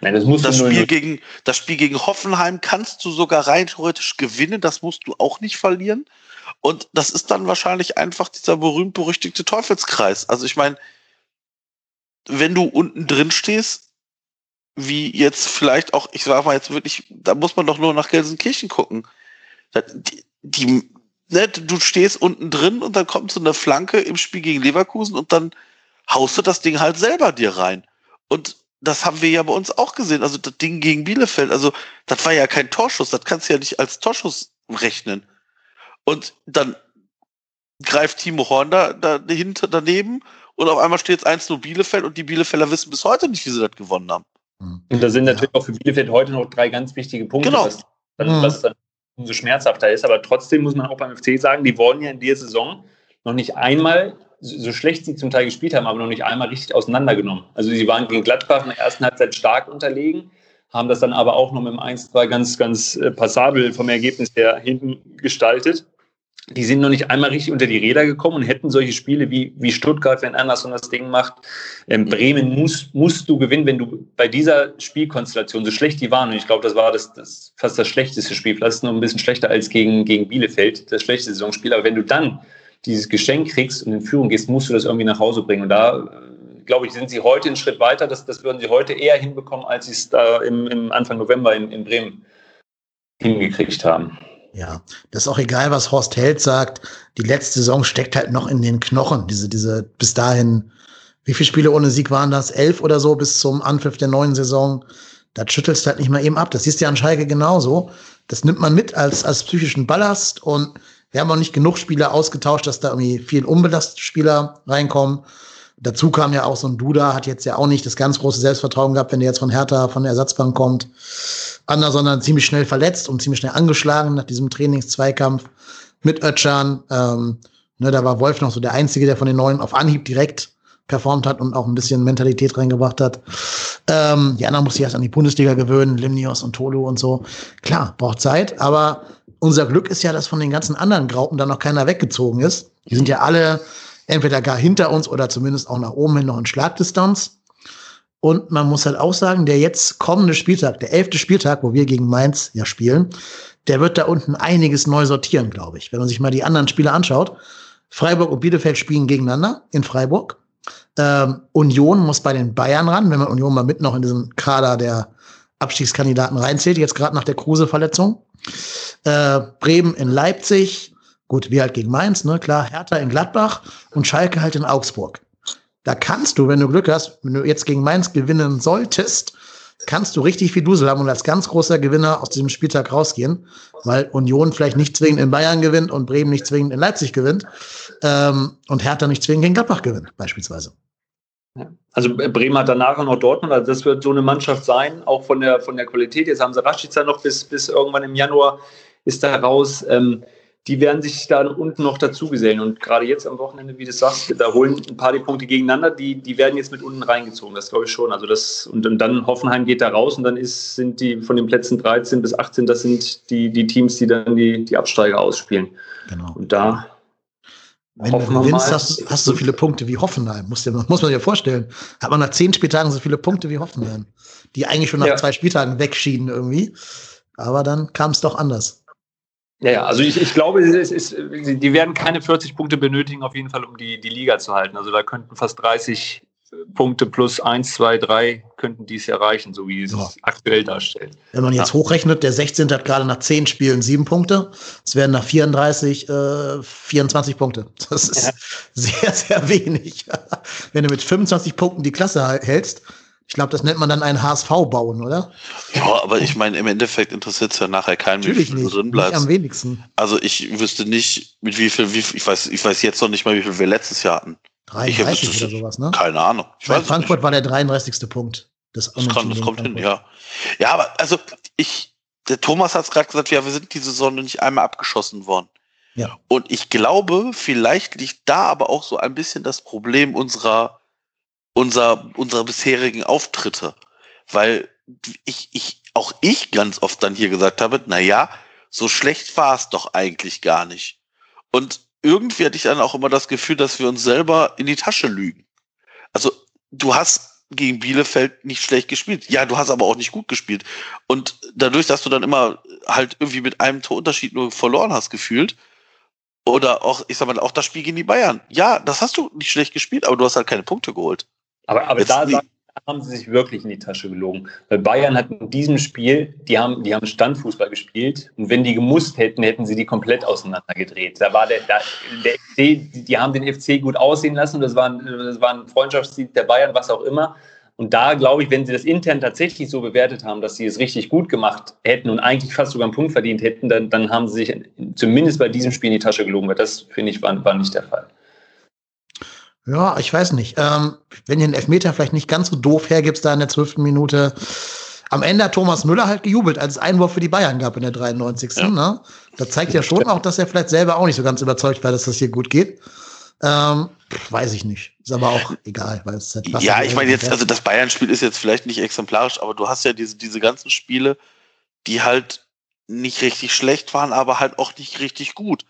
Nein, das musst das du Spiel gegen das Spiel gegen Hoffenheim kannst du sogar rein theoretisch gewinnen. Das musst du auch nicht verlieren. Und das ist dann wahrscheinlich einfach dieser berühmt-berüchtigte Teufelskreis. Also ich meine, wenn du unten drin stehst, wie jetzt vielleicht auch, ich sag mal jetzt wirklich, da muss man doch nur nach Gelsenkirchen gucken. Die, die ne, du stehst unten drin und dann kommt so eine Flanke im Spiel gegen Leverkusen und dann haust du das Ding halt selber dir rein. Und das haben wir ja bei uns auch gesehen. Also das Ding gegen Bielefeld, also das war ja kein Torschuss, das kannst du ja nicht als Torschuss rechnen. Und dann greift Timo Horn da, da hinter daneben und auf einmal steht jetzt 1-0 Bielefeld und die Bielefelder wissen bis heute nicht, wie sie das gewonnen haben. Mhm. Und da sind natürlich auch für Bielefeld heute noch drei ganz wichtige Punkte, genau. was, was dann umso schmerzhafter ist. Aber trotzdem muss man auch beim FC sagen, die wurden ja in der Saison noch nicht einmal, so schlecht sie zum Teil gespielt haben, aber noch nicht einmal richtig auseinandergenommen. Also sie waren gegen Gladbach in der ersten Halbzeit stark unterlegen, haben das dann aber auch noch mit dem 1-2 ganz, ganz äh, passabel vom Ergebnis her hinten gestaltet die sind noch nicht einmal richtig unter die Räder gekommen und hätten solche Spiele wie, wie Stuttgart, wenn Anderson das Ding macht. Ähm, Bremen muss, musst du gewinnen, wenn du bei dieser Spielkonstellation, so schlecht die waren, und ich glaube, das war das, das fast das schlechteste Spiel, vielleicht noch ein bisschen schlechter als gegen, gegen Bielefeld, das schlechteste Saisonspiel, aber wenn du dann dieses Geschenk kriegst und in Führung gehst, musst du das irgendwie nach Hause bringen. Und da, äh, glaube ich, sind sie heute einen Schritt weiter. Das, das würden sie heute eher hinbekommen, als sie es da im, im Anfang November in, in Bremen hingekriegt haben. Ja, das ist auch egal, was Horst Held sagt. Die letzte Saison steckt halt noch in den Knochen. Diese, diese bis dahin wie viele Spiele ohne Sieg waren das? Elf oder so bis zum Anpfiff der neuen Saison. Das schüttelst halt nicht mal eben ab. Das siehst du ja an Schalke genauso. Das nimmt man mit als, als psychischen Ballast und wir haben auch nicht genug Spieler ausgetauscht, dass da irgendwie viel unbelastete Spieler reinkommen. Dazu kam ja auch so ein Duda, hat jetzt ja auch nicht das ganz große Selbstvertrauen gehabt, wenn der jetzt von Hertha von der Ersatzbank kommt. Ander, sondern ziemlich schnell verletzt und ziemlich schnell angeschlagen nach diesem Trainingszweikampf mit Ötschan. Ähm, ne, da war Wolf noch so der Einzige, der von den Neuen auf Anhieb direkt performt hat und auch ein bisschen Mentalität reingebracht hat. Ähm, die anderen muss sich erst an die Bundesliga gewöhnen, Limnios und Tolo und so. Klar, braucht Zeit, aber unser Glück ist ja, dass von den ganzen anderen Graupen da noch keiner weggezogen ist. Die sind ja alle entweder gar hinter uns oder zumindest auch nach oben hin noch in Schlagdistanz. Und man muss halt auch sagen, der jetzt kommende Spieltag, der elfte Spieltag, wo wir gegen Mainz ja spielen, der wird da unten einiges neu sortieren, glaube ich. Wenn man sich mal die anderen Spiele anschaut. Freiburg und Bielefeld spielen gegeneinander in Freiburg. Ähm, Union muss bei den Bayern ran, wenn man Union mal mit noch in diesen Kader der Abstiegskandidaten reinzählt, jetzt gerade nach der Kruse-Verletzung. Äh, Bremen in Leipzig, gut, wir halt gegen Mainz, ne, klar, Hertha in Gladbach und Schalke halt in Augsburg. Da kannst du, wenn du Glück hast, wenn du jetzt gegen Mainz gewinnen solltest, kannst du richtig viel Dusel haben und als ganz großer Gewinner aus diesem Spieltag rausgehen, weil Union vielleicht nicht zwingend in Bayern gewinnt und Bremen nicht zwingend in Leipzig gewinnt ähm, und Hertha nicht zwingend gegen Gladbach gewinnt, beispielsweise. Also Bremen hat danach noch Dortmund, also das wird so eine Mannschaft sein, auch von der, von der Qualität. Jetzt haben sie Rashica noch bis, bis irgendwann im Januar ist da raus. Ähm, die werden sich da unten noch dazu gesellen. Und gerade jetzt am Wochenende, wie du sagst, da holen ein paar die Punkte gegeneinander, die, die werden jetzt mit unten reingezogen. Das glaube ich schon. Also das, und, und dann Hoffenheim geht da raus und dann ist, sind die von den Plätzen 13 bis 18, das sind die, die Teams, die dann die, die Absteiger ausspielen. Genau. Und da wenn du gewinnst, hast, hast du so viele Punkte wie Hoffenheim. Muss, dir, muss man sich ja vorstellen. Hat man nach zehn Spieltagen so viele Punkte wie Hoffenheim. Die eigentlich schon nach ja. zwei Spieltagen wegschieden irgendwie. Aber dann kam es doch anders. Ja, ja, also ich, ich glaube, es ist, die werden keine 40 Punkte benötigen, auf jeden Fall, um die, die Liga zu halten. Also da könnten fast 30 Punkte plus 1, 2, 3 könnten dies erreichen, so wie es ja. aktuell darstellt. Wenn man jetzt ja. hochrechnet, der 16. hat gerade nach 10 Spielen 7 Punkte. Es werden nach 34 äh, 24 Punkte. Das ist ja. sehr, sehr wenig. Wenn du mit 25 Punkten die Klasse hältst, ich glaube, das nennt man dann einen HSV bauen, oder? Ja, aber ich meine, im Endeffekt interessiert es ja nachher keinen, wie viel nicht, drin bleibt. am wenigsten. Also ich wüsste nicht, mit wie viel, wie viel, ich weiß, ich weiß jetzt noch nicht mal, wie viel wir letztes Jahr hatten. 33 ich, oder sowas, ne? Keine Ahnung. Ich weiß Frankfurt war der 33. Punkt. Das, das, kann, das kommt hin, ja. Ja, aber also ich, der Thomas hat es gerade gesagt, ja, wir sind die Saison noch nicht einmal abgeschossen worden. Ja. Und ich glaube, vielleicht liegt da aber auch so ein bisschen das Problem unserer unser, unserer bisherigen Auftritte. Weil ich, ich, auch ich ganz oft dann hier gesagt habe, na ja, so schlecht war es doch eigentlich gar nicht. Und irgendwie hatte ich dann auch immer das Gefühl, dass wir uns selber in die Tasche lügen. Also, du hast gegen Bielefeld nicht schlecht gespielt. Ja, du hast aber auch nicht gut gespielt. Und dadurch, dass du dann immer halt irgendwie mit einem Torunterschied nur verloren hast, gefühlt, oder auch, ich sag mal, auch das Spiel gegen die Bayern. Ja, das hast du nicht schlecht gespielt, aber du hast halt keine Punkte geholt. Aber, aber da haben sie sich wirklich in die Tasche gelogen. Weil Bayern hat in diesem Spiel, die haben, die haben Standfußball gespielt und wenn die gemusst hätten, hätten sie die komplett auseinandergedreht. Da war der, der, der FC, die haben den FC gut aussehen lassen. Das war ein, das war ein Freundschaftssieg der Bayern, was auch immer. Und da glaube ich, wenn sie das intern tatsächlich so bewertet haben, dass sie es richtig gut gemacht hätten und eigentlich fast sogar einen Punkt verdient hätten, dann, dann haben sie sich zumindest bei diesem Spiel in die Tasche gelogen. Weil das, finde ich, war, war nicht der Fall. Ja, ich weiß nicht. Ähm, wenn ihr den Elfmeter vielleicht nicht ganz so doof hergibst, da in der zwölften Minute. Am Ende hat Thomas Müller halt gejubelt, als es Einwurf für die Bayern gab in der 93. Ja. Ne? Das zeigt ja schon auch, dass er vielleicht selber auch nicht so ganz überzeugt war, dass das hier gut geht. Ähm, weiß ich nicht. Ist aber auch egal, weil es halt Ja, ich meine jetzt, also das Bayern-Spiel ist jetzt vielleicht nicht exemplarisch, aber du hast ja diese, diese ganzen Spiele, die halt nicht richtig schlecht waren, aber halt auch nicht richtig gut.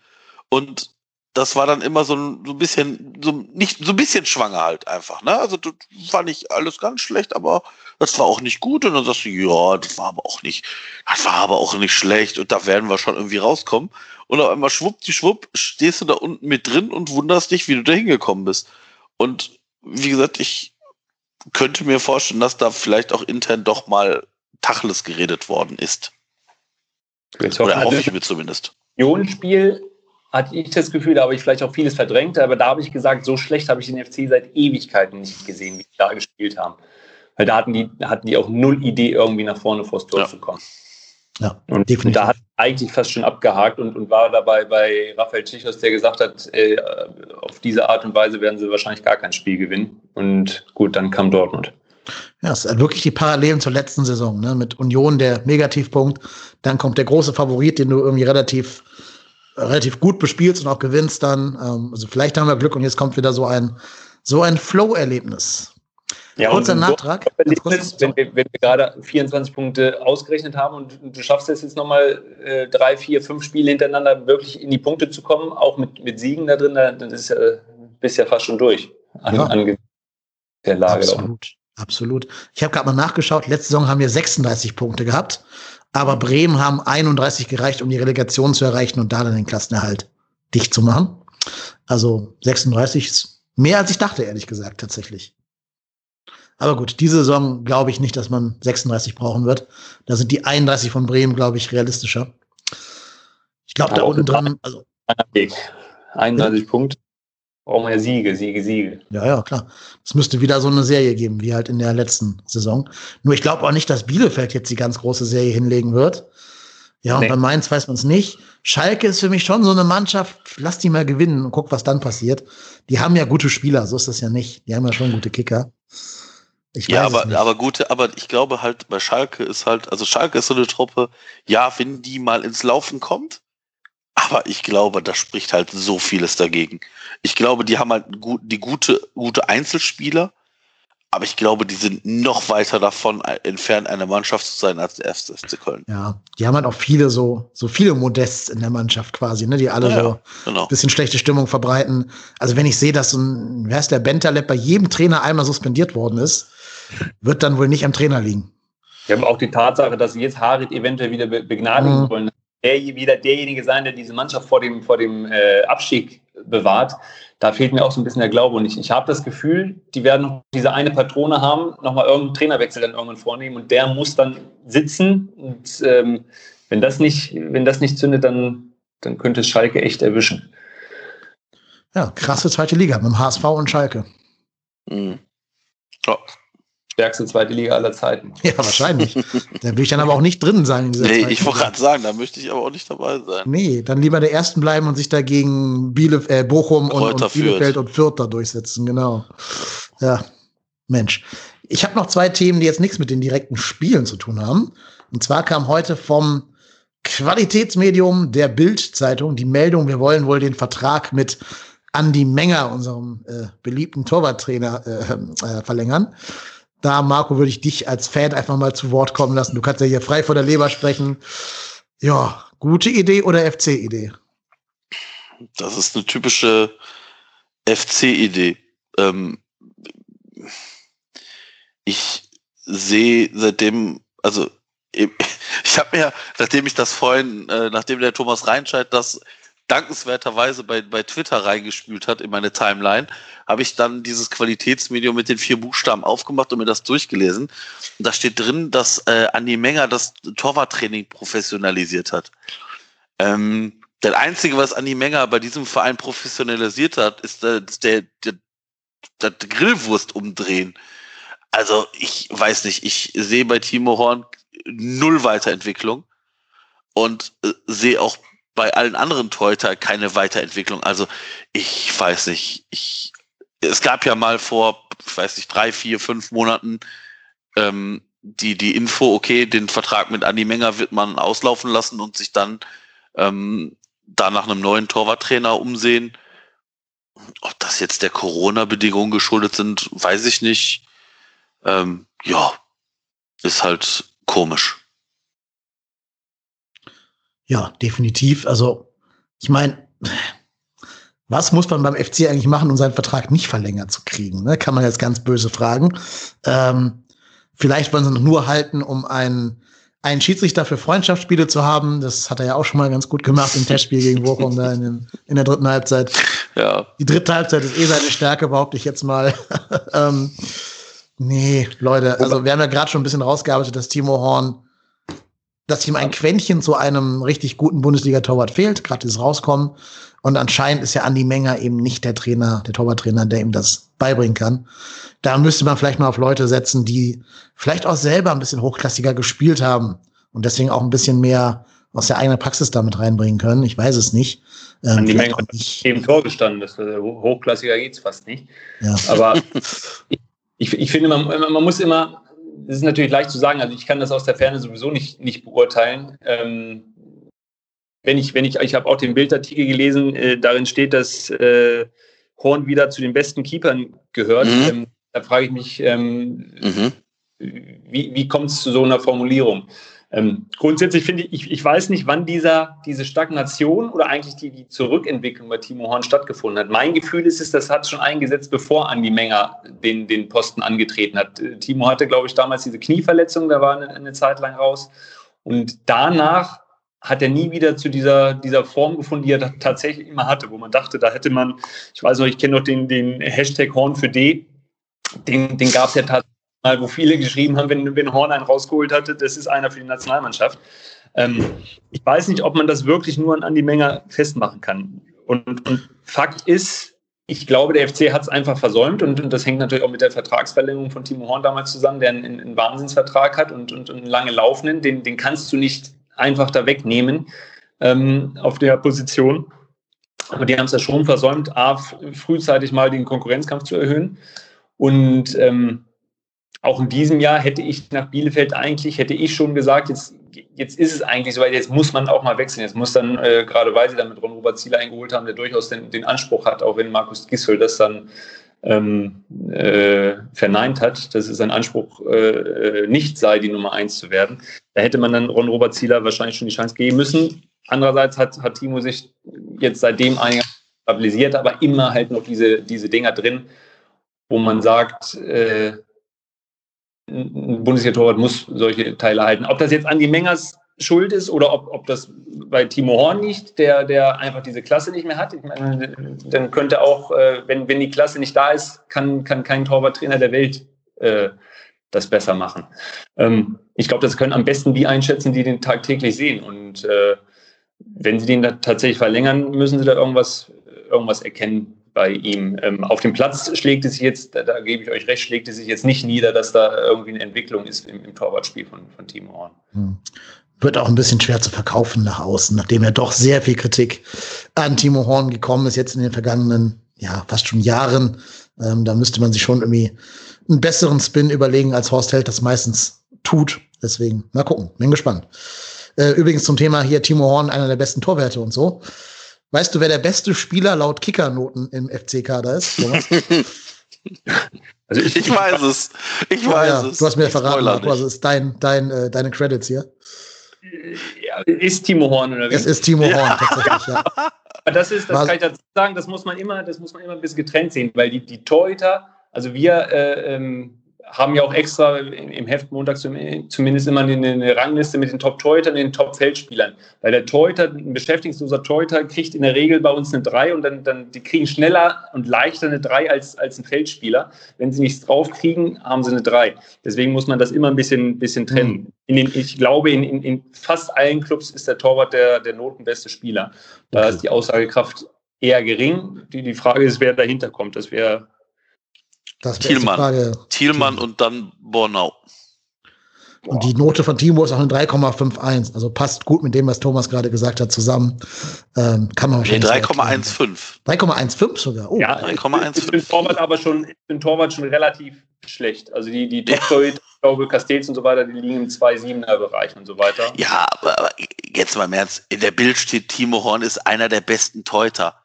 Und das war dann immer so ein, so ein bisschen, so nicht, so ein bisschen schwanger halt einfach, ne? Also das war nicht alles ganz schlecht, aber das war auch nicht gut. Und dann sagst du, ja, das war aber auch nicht, das war aber auch nicht schlecht und da werden wir schon irgendwie rauskommen. Und auf einmal schwuppdischwupp stehst du da unten mit drin und wunderst dich, wie du da hingekommen bist. Und wie gesagt, ich könnte mir vorstellen, dass da vielleicht auch intern doch mal Tacheles geredet worden ist. Oder hoffe ich mir zumindest. Spiel hatte ich das Gefühl, da habe ich vielleicht auch vieles verdrängt, aber da habe ich gesagt, so schlecht habe ich den FC seit Ewigkeiten nicht gesehen, wie die da gespielt haben. Weil da hatten die, hatten die auch null Idee, irgendwie nach vorne vors Tor ja. zu kommen. Ja, und definitiv. da hat eigentlich fast schon abgehakt und, und war dabei bei Raphael Tschichos, der gesagt hat, äh, auf diese Art und Weise werden sie wahrscheinlich gar kein Spiel gewinnen. Und gut, dann kam Dortmund. Ja, es sind wirklich die Parallelen zur letzten Saison, ne? Mit Union der Negativpunkt, dann kommt der große Favorit, den du irgendwie relativ, relativ gut bespielst und auch gewinnst dann. Ähm, also vielleicht haben wir Glück und jetzt kommt wieder so ein, so ein Flow-Erlebnis. Ja, Kurzer Nachtrag. Kurz, wenn, wir, wenn wir gerade 24 Punkte ausgerechnet haben und du schaffst es jetzt nochmal äh, drei, vier, fünf Spiele hintereinander wirklich in die Punkte zu kommen, auch mit, mit Siegen da drin, dann ist, äh, bist ja fast schon durch an, ja. an der Lage. Absolut. Absolut. Ich habe gerade mal nachgeschaut. Letzte Saison haben wir 36 Punkte gehabt, aber Bremen haben 31 gereicht, um die Relegation zu erreichen und da dann den Klassenerhalt dicht zu machen. Also 36 ist mehr als ich dachte, ehrlich gesagt, tatsächlich. Aber gut, diese Saison glaube ich nicht, dass man 36 brauchen wird. Da sind die 31 von Bremen, glaube ich, realistischer. Ich glaube, da unten dran, also. 31 Punkte. Brauchen wir ja Siege, Siege, Siege. Ja, ja, klar. Es müsste wieder so eine Serie geben, wie halt in der letzten Saison. Nur ich glaube auch nicht, dass Bielefeld jetzt die ganz große Serie hinlegen wird. Ja, und nee. bei Mainz weiß man es nicht. Schalke ist für mich schon so eine Mannschaft, lass die mal gewinnen und guck, was dann passiert. Die haben ja gute Spieler, so ist das ja nicht. Die haben ja schon gute Kicker. Ich ja, aber, aber gute, aber ich glaube halt, bei Schalke ist halt, also Schalke ist so eine Truppe, ja, wenn die mal ins Laufen kommt, aber ich glaube, da spricht halt so vieles dagegen. Ich glaube, die haben halt die gute, gute Einzelspieler, aber ich glaube, die sind noch weiter davon entfernt, eine Mannschaft zu sein als der erste FC Köln. Ja, die haben halt auch viele so, so viele Modests in der Mannschaft quasi, ne, die alle ja, so genau. bisschen schlechte Stimmung verbreiten. Also wenn ich sehe, dass so ein, wer ist der Bentaleb bei jedem Trainer einmal suspendiert worden ist, wird dann wohl nicht am Trainer liegen. Wir haben auch die Tatsache, dass sie jetzt Harit eventuell wieder begnadigen mhm. wollen. Der wieder derjenige sein, der diese Mannschaft vor dem, vor dem äh, Abstieg bewahrt. Da fehlt mir auch so ein bisschen der Glaube. Und ich, ich habe das Gefühl, die werden noch diese eine Patrone haben, nochmal irgendeinen Trainerwechsel dann irgendwann vornehmen und der muss dann sitzen. Und ähm, wenn, das nicht, wenn das nicht zündet, dann, dann könnte es Schalke echt erwischen. Ja, krasse zweite Liga mit dem HSV und Schalke. Mhm. Ja, stärkste zweite Liga aller Zeiten. Ja, wahrscheinlich. da will ich dann aber auch nicht drin sein. In dieser nee, ich wollte gerade sagen, da möchte ich aber auch nicht dabei sein. Nee, dann lieber der Ersten bleiben und sich dagegen Bielef äh, Bochum und, und Bielefeld und Fürth da durchsetzen, genau. Ja, Mensch. Ich habe noch zwei Themen, die jetzt nichts mit den direkten Spielen zu tun haben. Und zwar kam heute vom Qualitätsmedium der Bild-Zeitung die Meldung, wir wollen wohl den Vertrag mit Andy Menger, unserem äh, beliebten Torwarttrainer, äh, äh, verlängern da, Marco, würde ich dich als Fan einfach mal zu Wort kommen lassen. Du kannst ja hier frei vor der Leber sprechen. Ja, gute Idee oder FC-Idee? Das ist eine typische FC-Idee. Ähm, ich sehe seitdem, also ich habe mir, nachdem ich das vorhin, äh, nachdem der Thomas Reinscheid das dankenswerterweise bei, bei Twitter reingespült hat in meine Timeline, habe ich dann dieses Qualitätsmedium mit den vier Buchstaben aufgemacht und mir das durchgelesen. Und da steht drin, dass äh, Andi Menger das Torwarttraining professionalisiert hat. Ähm, der Einzige, was Andi Menger bei diesem Verein professionalisiert hat, ist äh, der, der, der, der Grillwurst umdrehen. Also ich weiß nicht, ich sehe bei Timo Horn null Weiterentwicklung und äh, sehe auch bei allen anderen Torhüter keine Weiterentwicklung. Also ich weiß nicht, ich, es gab ja mal vor, ich weiß nicht, drei, vier, fünf Monaten ähm, die, die Info, okay, den Vertrag mit Andi Menger wird man auslaufen lassen und sich dann ähm, da nach einem neuen Torwarttrainer umsehen. Ob das jetzt der Corona-Bedingung geschuldet sind, weiß ich nicht. Ähm, ja, ist halt komisch. Ja, definitiv. Also, ich meine, was muss man beim FC eigentlich machen, um seinen Vertrag nicht verlängert zu kriegen? Ne? Kann man jetzt ganz böse fragen. Ähm, vielleicht wollen sie noch nur halten, um einen, einen Schiedsrichter für Freundschaftsspiele zu haben. Das hat er ja auch schon mal ganz gut gemacht im Testspiel gegen Bochum da in, den, in der dritten Halbzeit. Ja. Die dritte Halbzeit ist eh seine Stärke, behaupte ich jetzt mal. ähm, nee, Leute, also wir haben ja gerade schon ein bisschen rausgearbeitet, dass Timo Horn dass ihm ein Quäntchen zu einem richtig guten Bundesliga-Torwart fehlt, gerade dieses Rauskommen. Und anscheinend ist ja Andi Menger eben nicht der Trainer, der Torwarttrainer, der ihm das beibringen kann. Da müsste man vielleicht mal auf Leute setzen, die vielleicht auch selber ein bisschen hochklassiger gespielt haben und deswegen auch ein bisschen mehr aus der eigenen Praxis damit reinbringen können. Ich weiß es nicht. Ähm, Andi Menger hat im Tor gestanden. Das, äh, hochklassiger geht's fast nicht. Ja. Aber ich, ich finde, man, man muss immer, das ist natürlich leicht zu sagen, also ich kann das aus der Ferne sowieso nicht, nicht beurteilen. Ähm, wenn ich, wenn ich, ich habe auch den Bildartikel gelesen, äh, darin steht, dass äh, Horn wieder zu den besten Keepern gehört. Mhm. Ähm, da frage ich mich, ähm, mhm. wie, wie kommt es zu so einer Formulierung? Ähm, grundsätzlich finde ich, ich weiß nicht, wann dieser, diese Stagnation oder eigentlich die, die Zurückentwicklung bei Timo Horn stattgefunden hat. Mein Gefühl ist es, das hat schon eingesetzt, bevor Andi Menger den, den Posten angetreten hat. Timo hatte, glaube ich, damals diese Knieverletzung, da war eine, eine Zeit lang raus. Und danach hat er nie wieder zu dieser, dieser Form gefunden, die er tatsächlich immer hatte, wo man dachte, da hätte man, ich weiß noch, ich kenne noch den, den Hashtag Horn für D, den, den gab es ja tatsächlich wo viele geschrieben haben, wenn, wenn Horn einen rausgeholt hatte, das ist einer für die Nationalmannschaft. Ähm, ich weiß nicht, ob man das wirklich nur an, die Menge festmachen kann. Und, und Fakt ist, ich glaube, der FC hat es einfach versäumt und, und, das hängt natürlich auch mit der Vertragsverlängerung von Timo Horn damals zusammen, der einen, einen Wahnsinnsvertrag hat und, und, einen lange laufenden, den, den kannst du nicht einfach da wegnehmen ähm, auf der Position. Aber die haben es ja schon versäumt, A, frühzeitig mal den Konkurrenzkampf zu erhöhen und ähm, auch in diesem Jahr hätte ich nach Bielefeld eigentlich, hätte ich schon gesagt, jetzt, jetzt ist es eigentlich so, weil jetzt muss man auch mal wechseln. Jetzt muss dann, äh, gerade weil sie dann mit Ron-Robert Zieler eingeholt haben, der durchaus den, den Anspruch hat, auch wenn Markus Gissel das dann ähm, äh, verneint hat, dass es sein Anspruch äh, nicht sei, die Nummer eins zu werden. Da hätte man dann Ron-Robert Zieler wahrscheinlich schon die Chance geben müssen. Andererseits hat, hat Timo sich jetzt seitdem einigermaßen stabilisiert, aber immer halt noch diese, diese Dinger drin, wo man sagt, äh, ein Bundesliga-Torwart muss solche Teile halten. Ob das jetzt Andi Mengers Schuld ist oder ob, ob das bei Timo Horn nicht, der, der einfach diese Klasse nicht mehr hat. Ich meine, dann könnte auch, äh, wenn, wenn die Klasse nicht da ist, kann, kann kein Torwarttrainer der Welt äh, das besser machen. Ähm, ich glaube, das können am besten die einschätzen, die den tagtäglich sehen. Und äh, wenn sie den tatsächlich verlängern, müssen sie da irgendwas, irgendwas erkennen, bei ihm. Ähm, auf dem Platz schlägt es sich jetzt, da, da, gebe ich euch recht, schlägt es sich jetzt nicht nieder, dass da irgendwie eine Entwicklung ist im, im Torwartspiel von, von Timo Horn. Hm. Wird auch ein bisschen schwer zu verkaufen nach außen, nachdem ja doch sehr viel Kritik an Timo Horn gekommen ist, jetzt in den vergangenen, ja, fast schon Jahren. Ähm, da müsste man sich schon irgendwie einen besseren Spin überlegen, als Horst Held das meistens tut. Deswegen, mal gucken, bin gespannt. Äh, übrigens zum Thema hier Timo Horn, einer der besten Torwerte und so. Weißt du, wer der beste Spieler laut Kickernoten im FC-Kader ist? also ich, ich, weiß es. Ich weiß ja, es. Du hast mir verraten, Marco, also ist dein, dein, äh, deine Credits hier. Ja, ist Timo Horn oder wie? Es ist Timo Horn, ja. tatsächlich, ja. Das ist, das kann ich dazu sagen, das muss man immer, das muss man immer ein bisschen getrennt sehen, weil die, die Torhüter, also wir äh, ähm, haben ja auch extra im Heft Montag zumindest immer eine, Rangliste mit den Top-Torhütern und den Top-Feldspielern. Weil der Torhüter, ein beschäftigungsloser Torhüter, kriegt in der Regel bei uns eine 3 und dann, dann die kriegen schneller und leichter eine 3 als, als ein Feldspieler. Wenn sie nichts draufkriegen, haben sie eine 3. Deswegen muss man das immer ein bisschen, bisschen trennen. Mhm. In den, ich glaube, in, in, in, fast allen Clubs ist der Torwart der, der notenbeste Spieler. Da ist die Aussagekraft eher gering. Die, die Frage ist, wer dahinter kommt. Das wäre Thielmann. Thielmann und dann Bornau. Und die Note von Timo ist auch eine 3,51. Also passt gut mit dem, was Thomas gerade gesagt hat, zusammen. Ähm, kann man wahrscheinlich. Nee, 3,15. 3,15 sogar. Oh. Ja, 3,15. Ich bin Torwart aber schon, ich bin Torwart schon relativ schlecht. Also die, die top ja. ich glaube, Castells und so weiter, die liegen im 2,7er Bereich und so weiter. Ja, aber, aber jetzt mal im Ernst. In der Bild steht, Timo Horn ist einer der besten Teuter.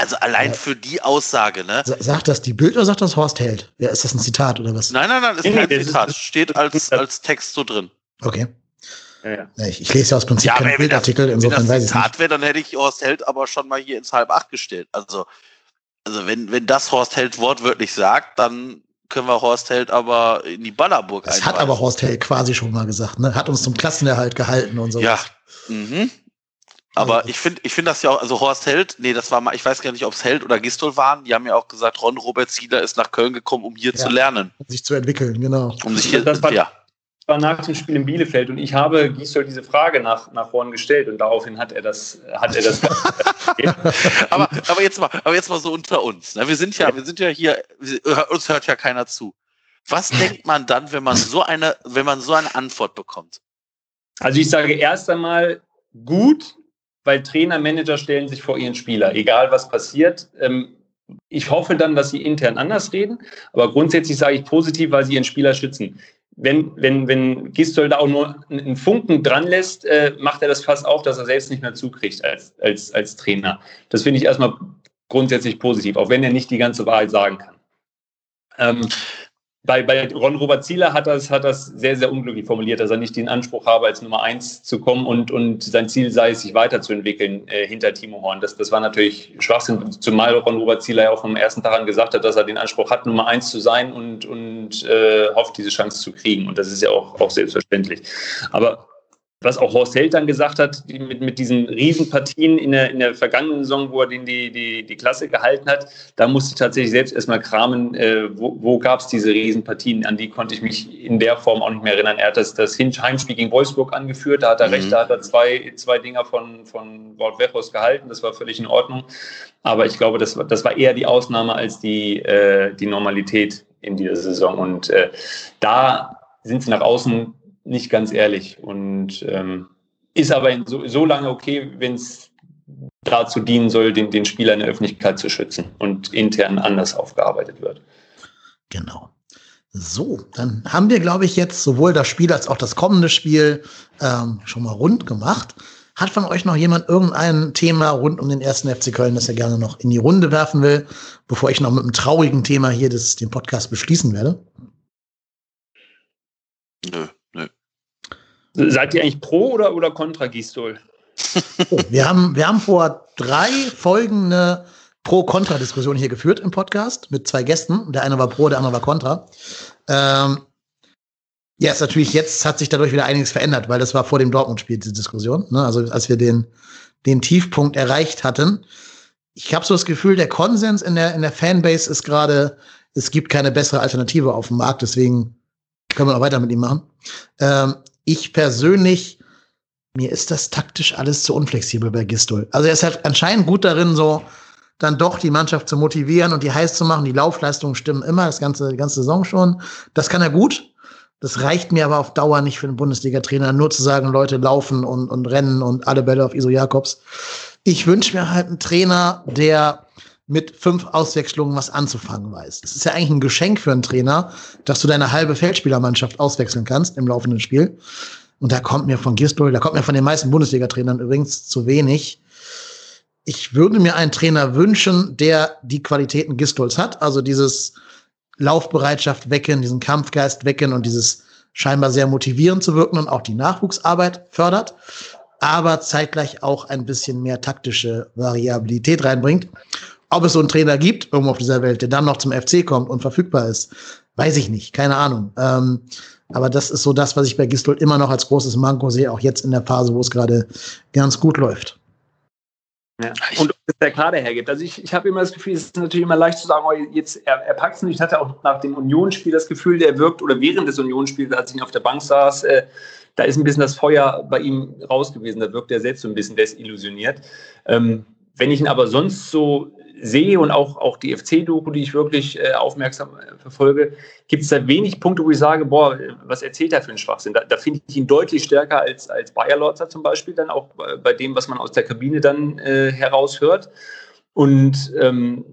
Also allein ja. für die Aussage, ne? Sagt das die Bild oder sagt das Horst Held? Ja, ist das ein Zitat oder was? Nein, nein, nein, ist kein Zitat. Steht als, als Text so drin. Okay. Ja, ja. Ich, ich, lese ja aus Prinzip ja, keinen Bildartikel, das, insofern weiß ich Zitat wäre, dann hätte ich Horst Held aber schon mal hier ins halb acht gestellt. Also, also wenn, wenn das Horst Held wortwörtlich sagt, dann können wir Horst Held aber in die Ballerburg Das hat aber Horst Held quasi schon mal gesagt, ne? Hat uns zum Klassenerhalt gehalten und so. Ja. Mhm. Aber ich finde, ich finde das ja auch, also Horst Held, nee, das war mal, ich weiß gar nicht, ob es Held oder Gistol waren, die haben ja auch gesagt, Ron Robert Zieler ist nach Köln gekommen, um hier ja, zu lernen. Um sich zu entwickeln, genau. Um sich hier, das war, ja. war nach dem Spiel in Bielefeld und ich habe Gisdol diese Frage nach, nach Horn gestellt und daraufhin hat er das, hat er das. aber, aber, jetzt mal, aber jetzt mal so unter uns. Ne? Wir sind ja, wir sind ja hier, uns hört ja keiner zu. Was denkt man dann, wenn man so eine, wenn man so eine Antwort bekommt? Also ich sage erst einmal gut, weil Trainer, Manager stellen sich vor ihren Spieler, egal was passiert. Ähm, ich hoffe dann, dass sie intern anders reden, aber grundsätzlich sage ich positiv, weil sie ihren Spieler schützen. Wenn, wenn, wenn Gistol da auch nur einen Funken dran lässt, äh, macht er das fast auf, dass er selbst nicht mehr zukriegt als, als, als Trainer. Das finde ich erstmal grundsätzlich positiv, auch wenn er nicht die ganze Wahrheit sagen kann. Ähm, bei, bei Ron Robert Zieler hat das, hat das sehr, sehr unglücklich formuliert, dass er nicht den Anspruch habe, als Nummer eins zu kommen und, und sein Ziel sei es, sich weiterzuentwickeln äh, hinter Timo Horn. Das, das war natürlich Schwachsinn, zumal Ron Robert Zieler ja auch vom ersten Tag an gesagt hat, dass er den Anspruch hat, Nummer eins zu sein und, und äh, hofft, diese Chance zu kriegen. Und das ist ja auch, auch selbstverständlich. Aber was auch Horst Held dann gesagt hat, mit, mit diesen Riesenpartien in der, in der vergangenen Saison, wo er den die, die, die Klasse gehalten hat, da musste ich tatsächlich selbst erstmal kramen, äh, wo, wo gab es diese Riesenpartien, an die konnte ich mich in der Form auch nicht mehr erinnern. Er hat das, das Heimspiel gegen Wolfsburg angeführt, da hat er mhm. recht, da hat er zwei, zwei Dinger von, von Wort Wechos gehalten, das war völlig in Ordnung. Aber ich glaube, das, das war eher die Ausnahme als die, äh, die Normalität in dieser Saison. Und äh, da sind sie nach außen nicht ganz ehrlich. Und ähm, ist aber so, so lange okay, wenn es dazu dienen soll, den, den Spieler in der Öffentlichkeit zu schützen und intern anders aufgearbeitet wird. Genau. So, dann haben wir, glaube ich, jetzt sowohl das Spiel als auch das kommende Spiel ähm, schon mal rund gemacht. Hat von euch noch jemand irgendein Thema rund um den ersten FC Köln, das er gerne noch in die Runde werfen will, bevor ich noch mit einem traurigen Thema hier das, den Podcast beschließen werde? Nö. Seid ihr eigentlich pro oder, oder contra Gistol? Oh, wir, haben, wir haben vor drei Folgen eine Pro-Kontra-Diskussion hier geführt im Podcast mit zwei Gästen. Der eine war pro, der andere war contra. Ähm, ja, ist natürlich, jetzt hat sich dadurch wieder einiges verändert, weil das war vor dem Dortmund-Spiel, diese Diskussion. Ne? Also als wir den, den Tiefpunkt erreicht hatten. Ich habe so das Gefühl, der Konsens in der, in der Fanbase ist gerade, es gibt keine bessere Alternative auf dem Markt, deswegen können wir noch weiter mit ihm machen. Ähm, ich persönlich, mir ist das taktisch alles zu unflexibel bei Gistol. Also er ist halt anscheinend gut darin, so dann doch die Mannschaft zu motivieren und die heiß zu machen. Die Laufleistungen stimmen immer, das ganze, die ganze Saison schon. Das kann er gut. Das reicht mir aber auf Dauer nicht für einen Bundesliga-Trainer, nur zu sagen, Leute laufen und, und rennen und alle Bälle auf Iso Jakobs. Ich wünsche mir halt einen Trainer, der mit fünf Auswechslungen was anzufangen weiß. Es ist ja eigentlich ein Geschenk für einen Trainer, dass du deine halbe Feldspielermannschaft auswechseln kannst im laufenden Spiel. Und da kommt mir von Gistol, da kommt mir von den meisten Bundesliga-Trainern übrigens zu wenig. Ich würde mir einen Trainer wünschen, der die Qualitäten Gistols hat, also dieses Laufbereitschaft wecken, diesen Kampfgeist wecken und dieses scheinbar sehr motivierend zu wirken und auch die Nachwuchsarbeit fördert, aber zeitgleich auch ein bisschen mehr taktische Variabilität reinbringt. Ob es so einen Trainer gibt, irgendwo auf dieser Welt, der dann noch zum FC kommt und verfügbar ist, weiß ich nicht. Keine Ahnung. Ähm, aber das ist so das, was ich bei Gistold immer noch als großes Manko sehe, auch jetzt in der Phase, wo es gerade ganz gut läuft. Ja. Und was der Kader hergibt. Also ich, ich habe immer das Gefühl, es ist natürlich immer leicht zu sagen, oh, jetzt er, er packt es nicht. Ich hatte auch nach dem Unionsspiel das Gefühl, der wirkt oder während des Unionsspiels, als ich auf der Bank saß, äh, da ist ein bisschen das Feuer bei ihm raus gewesen. Da wirkt er selbst so ein bisschen desillusioniert. Ähm, wenn ich ihn aber sonst so sehe und auch, auch die FC-Doku, die ich wirklich äh, aufmerksam äh, verfolge, gibt es da wenig Punkte, wo ich sage, boah, was erzählt er für einen Schwachsinn? Da, da finde ich ihn deutlich stärker als, als Bayer Lorzer zum Beispiel, dann auch bei, bei dem, was man aus der Kabine dann äh, heraushört. Und ähm,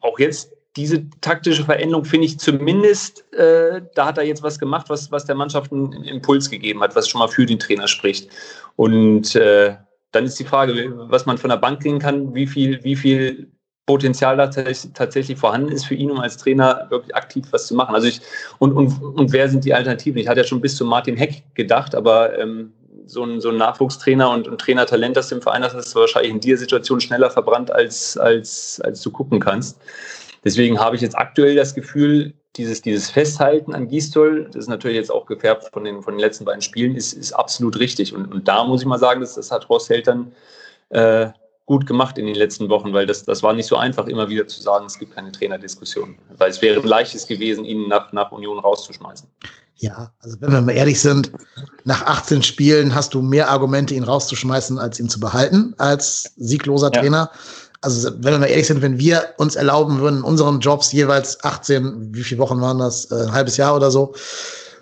auch jetzt diese taktische Veränderung finde ich zumindest, äh, da hat er jetzt was gemacht, was, was der Mannschaft einen Impuls gegeben hat, was schon mal für den Trainer spricht. Und äh, dann ist die Frage, was man von der Bank kriegen kann, wie viel, wie viel Potenzial da tatsächlich vorhanden ist für ihn, um als Trainer wirklich aktiv was zu machen. Also ich, und, und, und wer sind die Alternativen? Ich hatte ja schon bis zu Martin Heck gedacht, aber ähm, so, ein, so ein Nachwuchstrainer und ein Trainertalent, das du im Verein hast, ist wahrscheinlich in dieser Situation schneller verbrannt, als, als, als du gucken kannst. Deswegen habe ich jetzt aktuell das Gefühl, dieses, dieses Festhalten an Gistol, das ist natürlich jetzt auch gefärbt von den, von den letzten beiden Spielen, ist, ist absolut richtig. Und, und da muss ich mal sagen, das, das hat Ross Held dann äh, gut gemacht in den letzten Wochen, weil das, das war nicht so einfach, immer wieder zu sagen, es gibt keine Trainerdiskussion. Weil es wäre ein leichtes gewesen, ihn nach, nach Union rauszuschmeißen. Ja, also wenn wir mal ehrlich sind, nach 18 Spielen hast du mehr Argumente, ihn rauszuschmeißen, als ihn zu behalten, als siegloser ja. Trainer. Also wenn wir mal ehrlich sind, wenn wir uns erlauben würden, in unseren Jobs jeweils 18, wie viele Wochen waren das, äh, ein halbes Jahr oder so,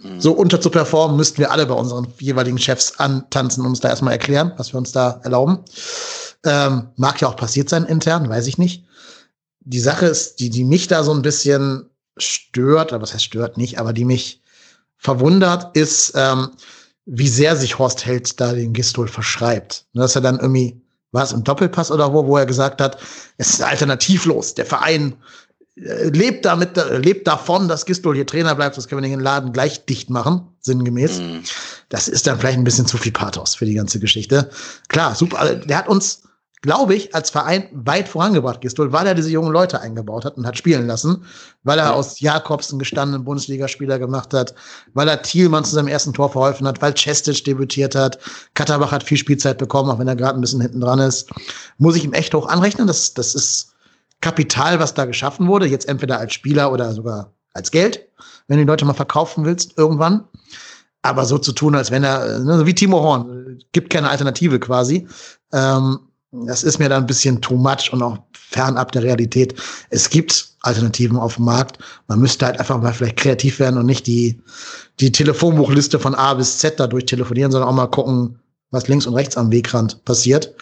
mhm. so unter zu performen, müssten wir alle bei unseren jeweiligen Chefs antanzen und uns da erstmal erklären, was wir uns da erlauben. Ähm, mag ja auch passiert sein intern, weiß ich nicht. Die Sache ist, die, die mich da so ein bisschen stört, aber was heißt stört nicht, aber die mich verwundert, ist, ähm, wie sehr sich Horst Held da den Gistol verschreibt. Ne, dass er dann irgendwie, war es im Doppelpass oder wo, wo er gesagt hat, es ist alternativlos. Der Verein äh, lebt damit, äh, lebt davon, dass Gistol hier Trainer bleibt, das können wir den Laden gleich dicht machen, sinngemäß. Mhm. Das ist dann vielleicht ein bisschen zu viel Pathos für die ganze Geschichte. Klar, super. Der hat uns glaube ich, als Verein weit vorangebracht, Gistol, weil er diese jungen Leute eingebaut hat und hat spielen lassen, weil er ja. aus Jakobs einen gestandenen Bundesligaspieler gemacht hat, weil er Thielmann zu seinem ersten Tor verholfen hat, weil Cestic debütiert hat, Katterbach hat viel Spielzeit bekommen, auch wenn er gerade ein bisschen hinten dran ist. Muss ich ihm echt hoch anrechnen. Das, das ist Kapital, was da geschaffen wurde, jetzt entweder als Spieler oder sogar als Geld, wenn du die Leute mal verkaufen willst, irgendwann. Aber so zu tun, als wenn er, ne, wie Timo Horn, gibt keine Alternative quasi. Ähm, das ist mir dann ein bisschen too much und auch fernab der Realität. Es gibt Alternativen auf dem Markt. Man müsste halt einfach mal vielleicht kreativ werden und nicht die, die Telefonbuchliste von A bis Z da durch telefonieren, sondern auch mal gucken, was links und rechts am Wegrand passiert.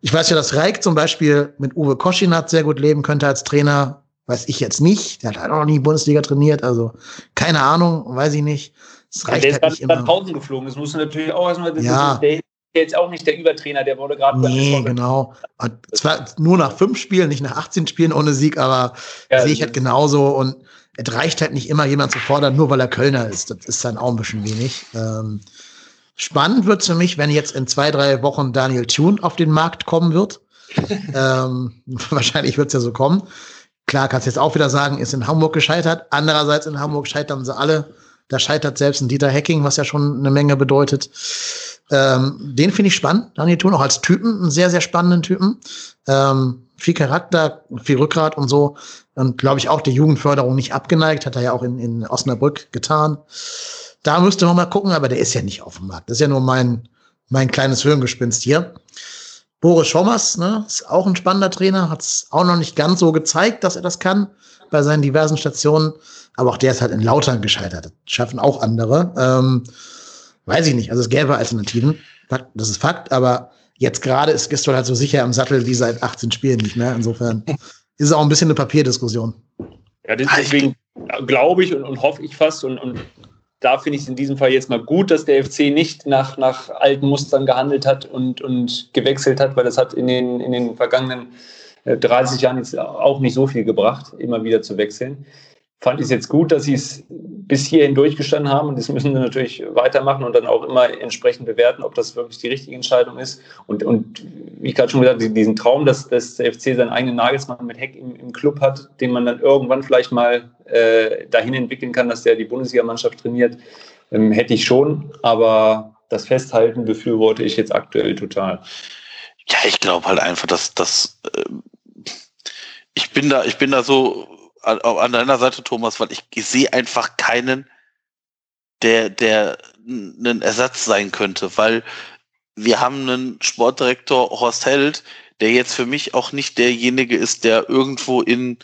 Ich weiß ja, dass Reik zum Beispiel mit Uwe Koschinat sehr gut leben könnte als Trainer. Weiß ich jetzt nicht. Der hat halt auch noch nie Bundesliga trainiert. Also keine Ahnung, weiß ich nicht. Es reicht ja, der halt ist halt nicht immer. Pausen geflogen. Das muss natürlich auch erstmal. Ja. Ist, jetzt auch nicht der Übertrainer, der wurde gerade. Nee, genau. Zwar nur nach fünf Spielen, nicht nach 18 Spielen ohne Sieg, aber ja, sehe ich halt genauso. Und es reicht halt nicht immer, jemand zu fordern, nur weil er Kölner ist. Das ist dann auch ein bisschen wenig. Ähm, spannend wird es für mich, wenn jetzt in zwei, drei Wochen Daniel Thune auf den Markt kommen wird. ähm, wahrscheinlich wird es ja so kommen. Klar, kannst jetzt auch wieder sagen, ist in Hamburg gescheitert. Andererseits in Hamburg scheitern sie alle. Da scheitert selbst ein Dieter Hacking, was ja schon eine Menge bedeutet. Ähm, den finde ich spannend, Daniel Thun, auch als Typen, einen sehr, sehr spannenden Typen. Ähm, viel Charakter, viel Rückgrat und so. Und glaube ich auch der Jugendförderung nicht abgeneigt, hat er ja auch in, in Osnabrück getan. Da müsste man mal gucken, aber der ist ja nicht auf dem Markt. Das ist ja nur mein, mein kleines Hirngespinst hier. Boris Schommers, ne, ist auch ein spannender Trainer, hat es auch noch nicht ganz so gezeigt, dass er das kann bei seinen diversen Stationen. Aber auch der ist halt in Lautern gescheitert. Das schaffen auch andere. Ähm, Weiß ich nicht. Also es gäbe Alternativen. Das ist Fakt, aber jetzt gerade ist Gistol halt so sicher am Sattel wie seit 18 Spielen nicht mehr. Insofern ist es auch ein bisschen eine Papierdiskussion. Ja, deswegen glaube ich und, und, hoffe ich fast und, und da finde ich es in diesem Fall jetzt mal gut, dass der FC nicht nach, nach alten Mustern gehandelt hat und, und gewechselt hat, weil das hat in den, in den vergangenen 30 äh, Jahren jetzt auch nicht so viel gebracht, immer wieder zu wechseln fand ich es jetzt gut, dass sie es bis hierhin durchgestanden haben und das müssen sie natürlich weitermachen und dann auch immer entsprechend bewerten, ob das wirklich die richtige Entscheidung ist. Und, und wie ich gerade schon gesagt habe, diesen Traum, dass, dass der FC seinen eigenen Nagelsmann mit Heck im, im Club hat, den man dann irgendwann vielleicht mal äh, dahin entwickeln kann, dass der die Bundesligamannschaft trainiert, ähm, hätte ich schon, aber das Festhalten befürworte ich jetzt aktuell total. Ja, ich glaube halt einfach, dass das äh, ich bin da, ich bin da so an deiner Seite, Thomas, weil ich, ich sehe einfach keinen, der, der ein Ersatz sein könnte, weil wir haben einen Sportdirektor Horst Held, der jetzt für mich auch nicht derjenige ist, der irgendwo in,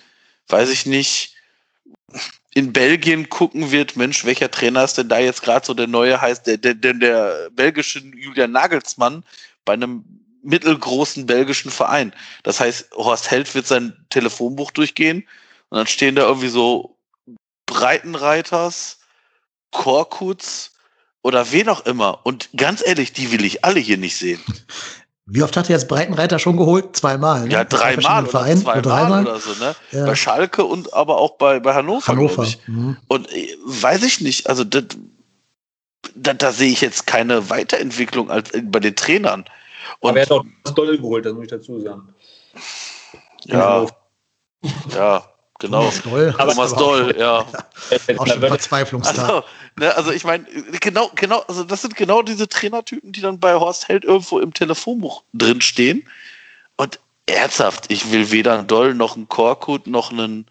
weiß ich nicht, in Belgien gucken wird, Mensch, welcher Trainer ist denn da jetzt gerade so der neue? Heißt, der, der, der, der belgische Julian Nagelsmann bei einem mittelgroßen belgischen Verein. Das heißt, Horst Held wird sein Telefonbuch durchgehen, und dann stehen da irgendwie so Breitenreiters, Korkuts oder wen auch immer. Und ganz ehrlich, die will ich alle hier nicht sehen. Wie oft hat er jetzt Breitenreiter schon geholt? Zweimal. Ne? Ja, dreimal oder Verein, zweimal oder, dreimal? oder so, ne? Ja. Bei Schalke und aber auch bei, bei Hannover. Hannover. Mhm. Und äh, weiß ich nicht, also das, da, da sehe ich jetzt keine Weiterentwicklung als bei den Trainern. Und aber er hat auch das Doll geholt, das muss ich dazu sagen. Ja. Ja. Genau. Thomas Doll. Thomas Doll, ja. Auch schon Verzweiflungstag. Also, ne, also ich meine, genau, genau, also das sind genau diese Trainertypen, die dann bei Horst Held irgendwo im Telefonbuch drinstehen. Und ernsthaft, ich will weder einen Doll noch einen Korkut noch einen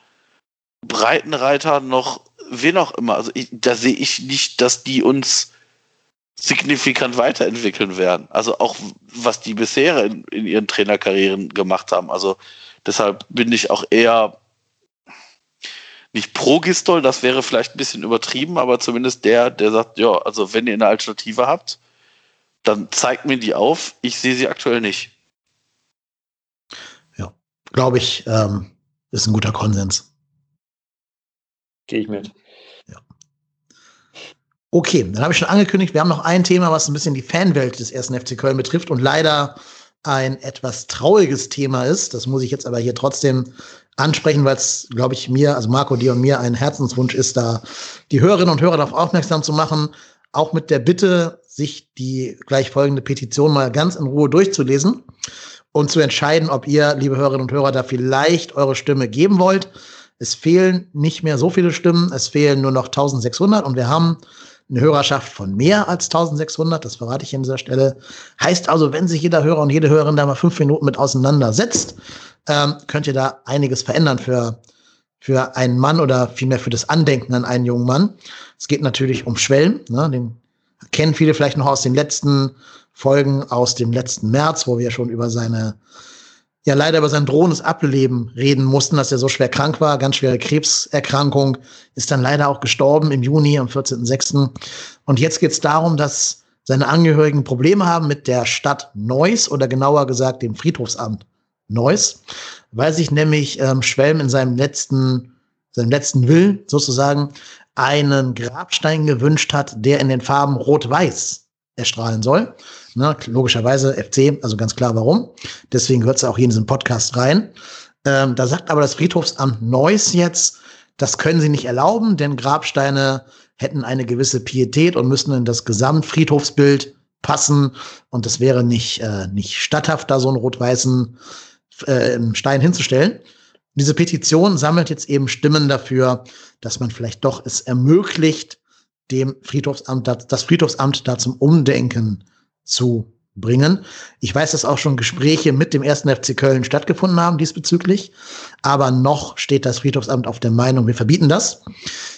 Breitenreiter noch wen auch immer. Also ich, da sehe ich nicht, dass die uns signifikant weiterentwickeln werden. Also auch was die bisher in, in ihren Trainerkarrieren gemacht haben. Also deshalb bin ich auch eher nicht pro Gistol, das wäre vielleicht ein bisschen übertrieben, aber zumindest der, der sagt, ja, also wenn ihr eine Alternative habt, dann zeigt mir die auf. Ich sehe sie aktuell nicht. Ja, glaube ich, ähm, ist ein guter Konsens. Gehe ich mit. Okay, dann habe ich schon angekündigt, wir haben noch ein Thema, was ein bisschen die Fanwelt des ersten FC Köln betrifft und leider ein etwas trauriges Thema ist. Das muss ich jetzt aber hier trotzdem ansprechen, weil es, glaube ich, mir, also Marco, dir und mir ein Herzenswunsch ist, da die Hörerinnen und Hörer darauf aufmerksam zu machen, auch mit der Bitte, sich die gleich folgende Petition mal ganz in Ruhe durchzulesen und zu entscheiden, ob ihr, liebe Hörerinnen und Hörer, da vielleicht eure Stimme geben wollt. Es fehlen nicht mehr so viele Stimmen, es fehlen nur noch 1600 und wir haben eine Hörerschaft von mehr als 1600, das verrate ich an dieser Stelle. Heißt also, wenn sich jeder Hörer und jede Hörerin da mal fünf Minuten mit auseinandersetzt, ähm, könnt ihr da einiges verändern für, für einen Mann oder vielmehr für das Andenken an einen jungen Mann. Es geht natürlich um Schwellen, ne, den kennen viele vielleicht noch aus den letzten Folgen aus dem letzten März, wo wir schon über seine ja leider über sein drohendes Ableben reden mussten, dass er so schwer krank war, ganz schwere Krebserkrankung, ist dann leider auch gestorben im Juni am 14.06. Und jetzt geht es darum, dass seine Angehörigen Probleme haben mit der Stadt Neuss oder genauer gesagt dem Friedhofsamt Neuss, weil sich nämlich ähm, Schwelm in seinem letzten, seinem letzten Will sozusagen einen Grabstein gewünscht hat, der in den Farben Rot-Weiß erstrahlen soll. Ne, logischerweise FC, also ganz klar warum. Deswegen gehört es auch hier in diesen Podcast rein. Ähm, da sagt aber das Friedhofsamt Neuss jetzt, das können sie nicht erlauben, denn Grabsteine hätten eine gewisse Pietät und müssten in das Gesamtfriedhofsbild passen. Und es wäre nicht, äh, nicht statthaft, da so einen rot-weißen äh, Stein hinzustellen. Diese Petition sammelt jetzt eben Stimmen dafür, dass man vielleicht doch es ermöglicht, dem Friedhofsamt, das Friedhofsamt da zum Umdenken zu bringen. Ich weiß, dass auch schon Gespräche mit dem ersten FC Köln stattgefunden haben diesbezüglich, aber noch steht das Friedhofsamt auf der Meinung, wir verbieten das.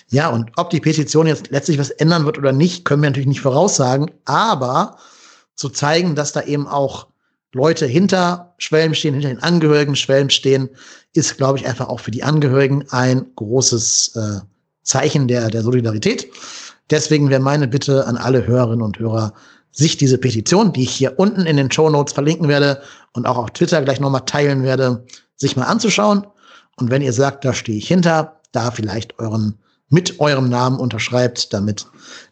Ja, und ob die Petition jetzt letztlich was ändern wird oder nicht, können wir natürlich nicht voraussagen, aber zu zeigen, dass da eben auch Leute hinter Schwelm stehen, hinter den Angehörigen Schwelm stehen, ist, glaube ich, einfach auch für die Angehörigen ein großes äh, Zeichen der, der Solidarität. Deswegen wäre meine Bitte an alle Hörerinnen und Hörer, sich diese Petition, die ich hier unten in den Show Notes verlinken werde und auch auf Twitter gleich nochmal teilen werde, sich mal anzuschauen. Und wenn ihr sagt, da stehe ich hinter, da vielleicht euren mit eurem Namen unterschreibt, damit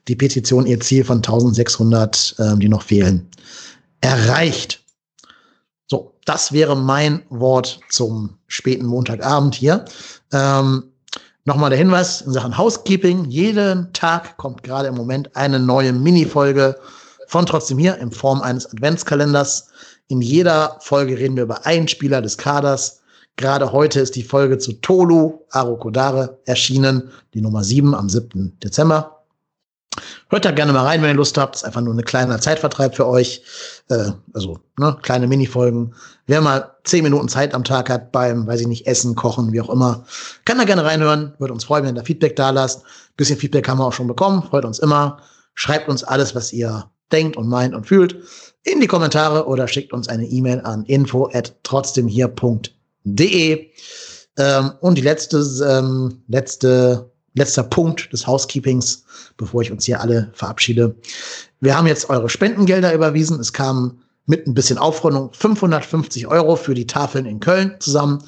die Petition ihr Ziel von 1600, äh, die noch fehlen, erreicht. So, das wäre mein Wort zum späten Montagabend hier. Ähm, Nochmal der Hinweis in Sachen Housekeeping. Jeden Tag kommt gerade im Moment eine neue Mini-Folge von Trotzdem hier in Form eines Adventskalenders. In jeder Folge reden wir über einen Spieler des Kaders. Gerade heute ist die Folge zu Tolu Arokodare erschienen, die Nummer 7 am 7. Dezember. Hört da gerne mal rein, wenn ihr Lust habt. Ist einfach nur ein kleiner Zeitvertreib für euch. Äh, also, ne, kleine Minifolgen. Wer mal zehn Minuten Zeit am Tag hat beim, weiß ich nicht, Essen, Kochen, wie auch immer, kann da gerne reinhören. Würde uns freuen, wenn ihr da Feedback da lasst. bisschen Feedback haben wir auch schon bekommen. Freut uns immer. Schreibt uns alles, was ihr denkt und meint und fühlt in die Kommentare oder schickt uns eine E-Mail an info at trotzdemhier.de. Ähm, und die letzte, ähm, letzte letzter Punkt des Housekeepings, bevor ich uns hier alle verabschiede. Wir haben jetzt eure Spendengelder überwiesen. Es kamen mit ein bisschen Aufrundung 550 Euro für die Tafeln in Köln zusammen.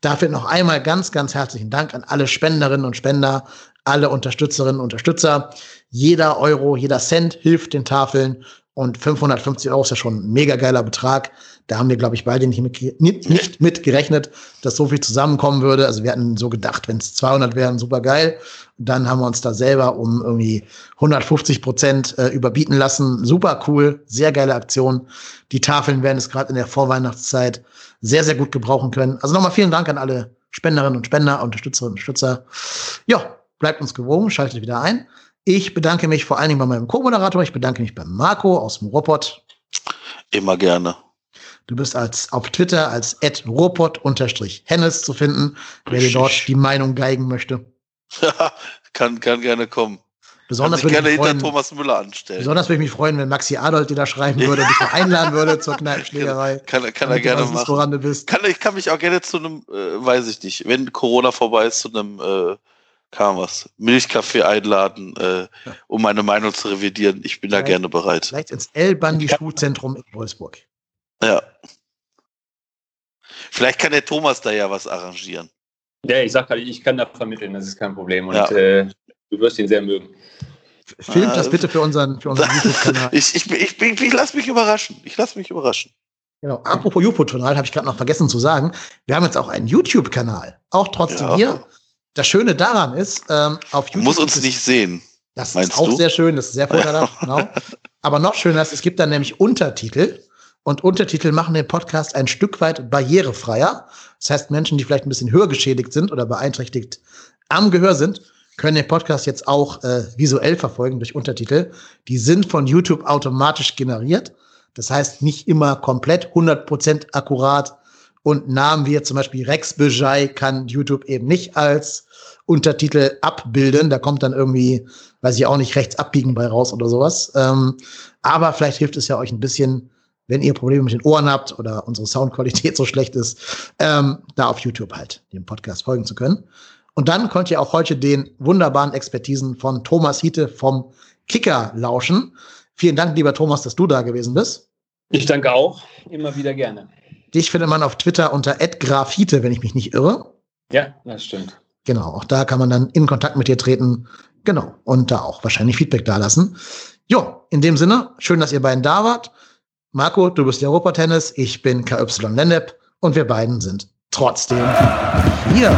Dafür noch einmal ganz, ganz herzlichen Dank an alle Spenderinnen und Spender, alle Unterstützerinnen und Unterstützer. Jeder Euro, jeder Cent hilft den Tafeln und 550 Euro ist ja schon ein mega geiler Betrag. Da haben wir, glaube ich, beide nicht mit, nicht mit gerechnet, dass so viel zusammenkommen würde. Also wir hatten so gedacht, wenn es 200 wären, super geil. Dann haben wir uns da selber um irgendwie 150 Prozent äh, überbieten lassen. Super cool, sehr geile Aktion. Die Tafeln werden es gerade in der Vorweihnachtszeit sehr, sehr gut gebrauchen können. Also nochmal vielen Dank an alle Spenderinnen und Spender, Unterstützerinnen und Unterstützer. Ja, bleibt uns gewogen, schaltet wieder ein. Ich bedanke mich vor allen Dingen bei meinem Co-Moderator. Ich bedanke mich bei Marco aus dem Robot. Immer gerne. Du bist als, auf Twitter als robot-hennes zu finden, wer dir dort die Meinung geigen möchte. Kann, kann gerne kommen. Besonders würde gerne hinter Thomas Müller anstellen. Besonders würde ich mich freuen, wenn Maxi Adolf dir da schreiben würde, dich mal einladen würde zur Kneipenschlägerei. Kann, kann, kann er gerne machen. Woran du bist. Kann, ich kann mich auch gerne zu einem, äh, weiß ich nicht, wenn Corona vorbei ist, zu einem, äh, kam was, Milchkaffee einladen, äh, um meine Meinung zu revidieren. Ich bin vielleicht, da gerne bereit. Vielleicht ins L-Bandi-Schulzentrum in Wolfsburg. Ja. Vielleicht kann der Thomas da ja was arrangieren. Ja, ich sag gerade, ich kann da vermitteln, das ist kein Problem. Und ja. äh, du wirst ihn sehr mögen. Filmt das bitte für unseren, für unseren YouTube-Kanal. ich, ich, ich, ich, ich lasse mich überraschen. Ich lasse mich überraschen. Genau. Apropos YouTube-Kanal, habe ich gerade noch vergessen zu sagen. Wir haben jetzt auch einen YouTube-Kanal. Auch trotzdem ja. hier. Das Schöne daran ist, ähm, auf YouTube. Du musst uns nicht sehen. Das ist auch du? sehr schön, das ist sehr vorteilhaft, genau. Aber noch schöner ist, es gibt dann nämlich Untertitel. Und Untertitel machen den Podcast ein Stück weit barrierefreier. Das heißt, Menschen, die vielleicht ein bisschen höher geschädigt sind oder beeinträchtigt am Gehör sind, können den Podcast jetzt auch äh, visuell verfolgen durch Untertitel. Die sind von YouTube automatisch generiert. Das heißt, nicht immer komplett 100% akkurat. Und Namen wie zum Beispiel Rex Bejai kann YouTube eben nicht als Untertitel abbilden. Da kommt dann irgendwie, weiß ich auch nicht, rechts abbiegen bei raus oder sowas. Ähm, aber vielleicht hilft es ja euch ein bisschen, wenn ihr Probleme mit den Ohren habt oder unsere Soundqualität so schlecht ist, ähm, da auf YouTube halt dem Podcast folgen zu können. Und dann könnt ihr auch heute den wunderbaren Expertisen von Thomas Hiete vom Kicker lauschen. Vielen Dank, lieber Thomas, dass du da gewesen bist. Ich danke auch. Immer wieder gerne. Dich findet man auf Twitter unter @grafite, wenn ich mich nicht irre. Ja, das stimmt. Genau, auch da kann man dann in Kontakt mit dir treten. Genau, und da auch wahrscheinlich Feedback dalassen. Jo, in dem Sinne, schön, dass ihr beiden da wart. Marco, du bist Europa-Tennis, ich bin KY Lennep und wir beiden sind trotzdem hier.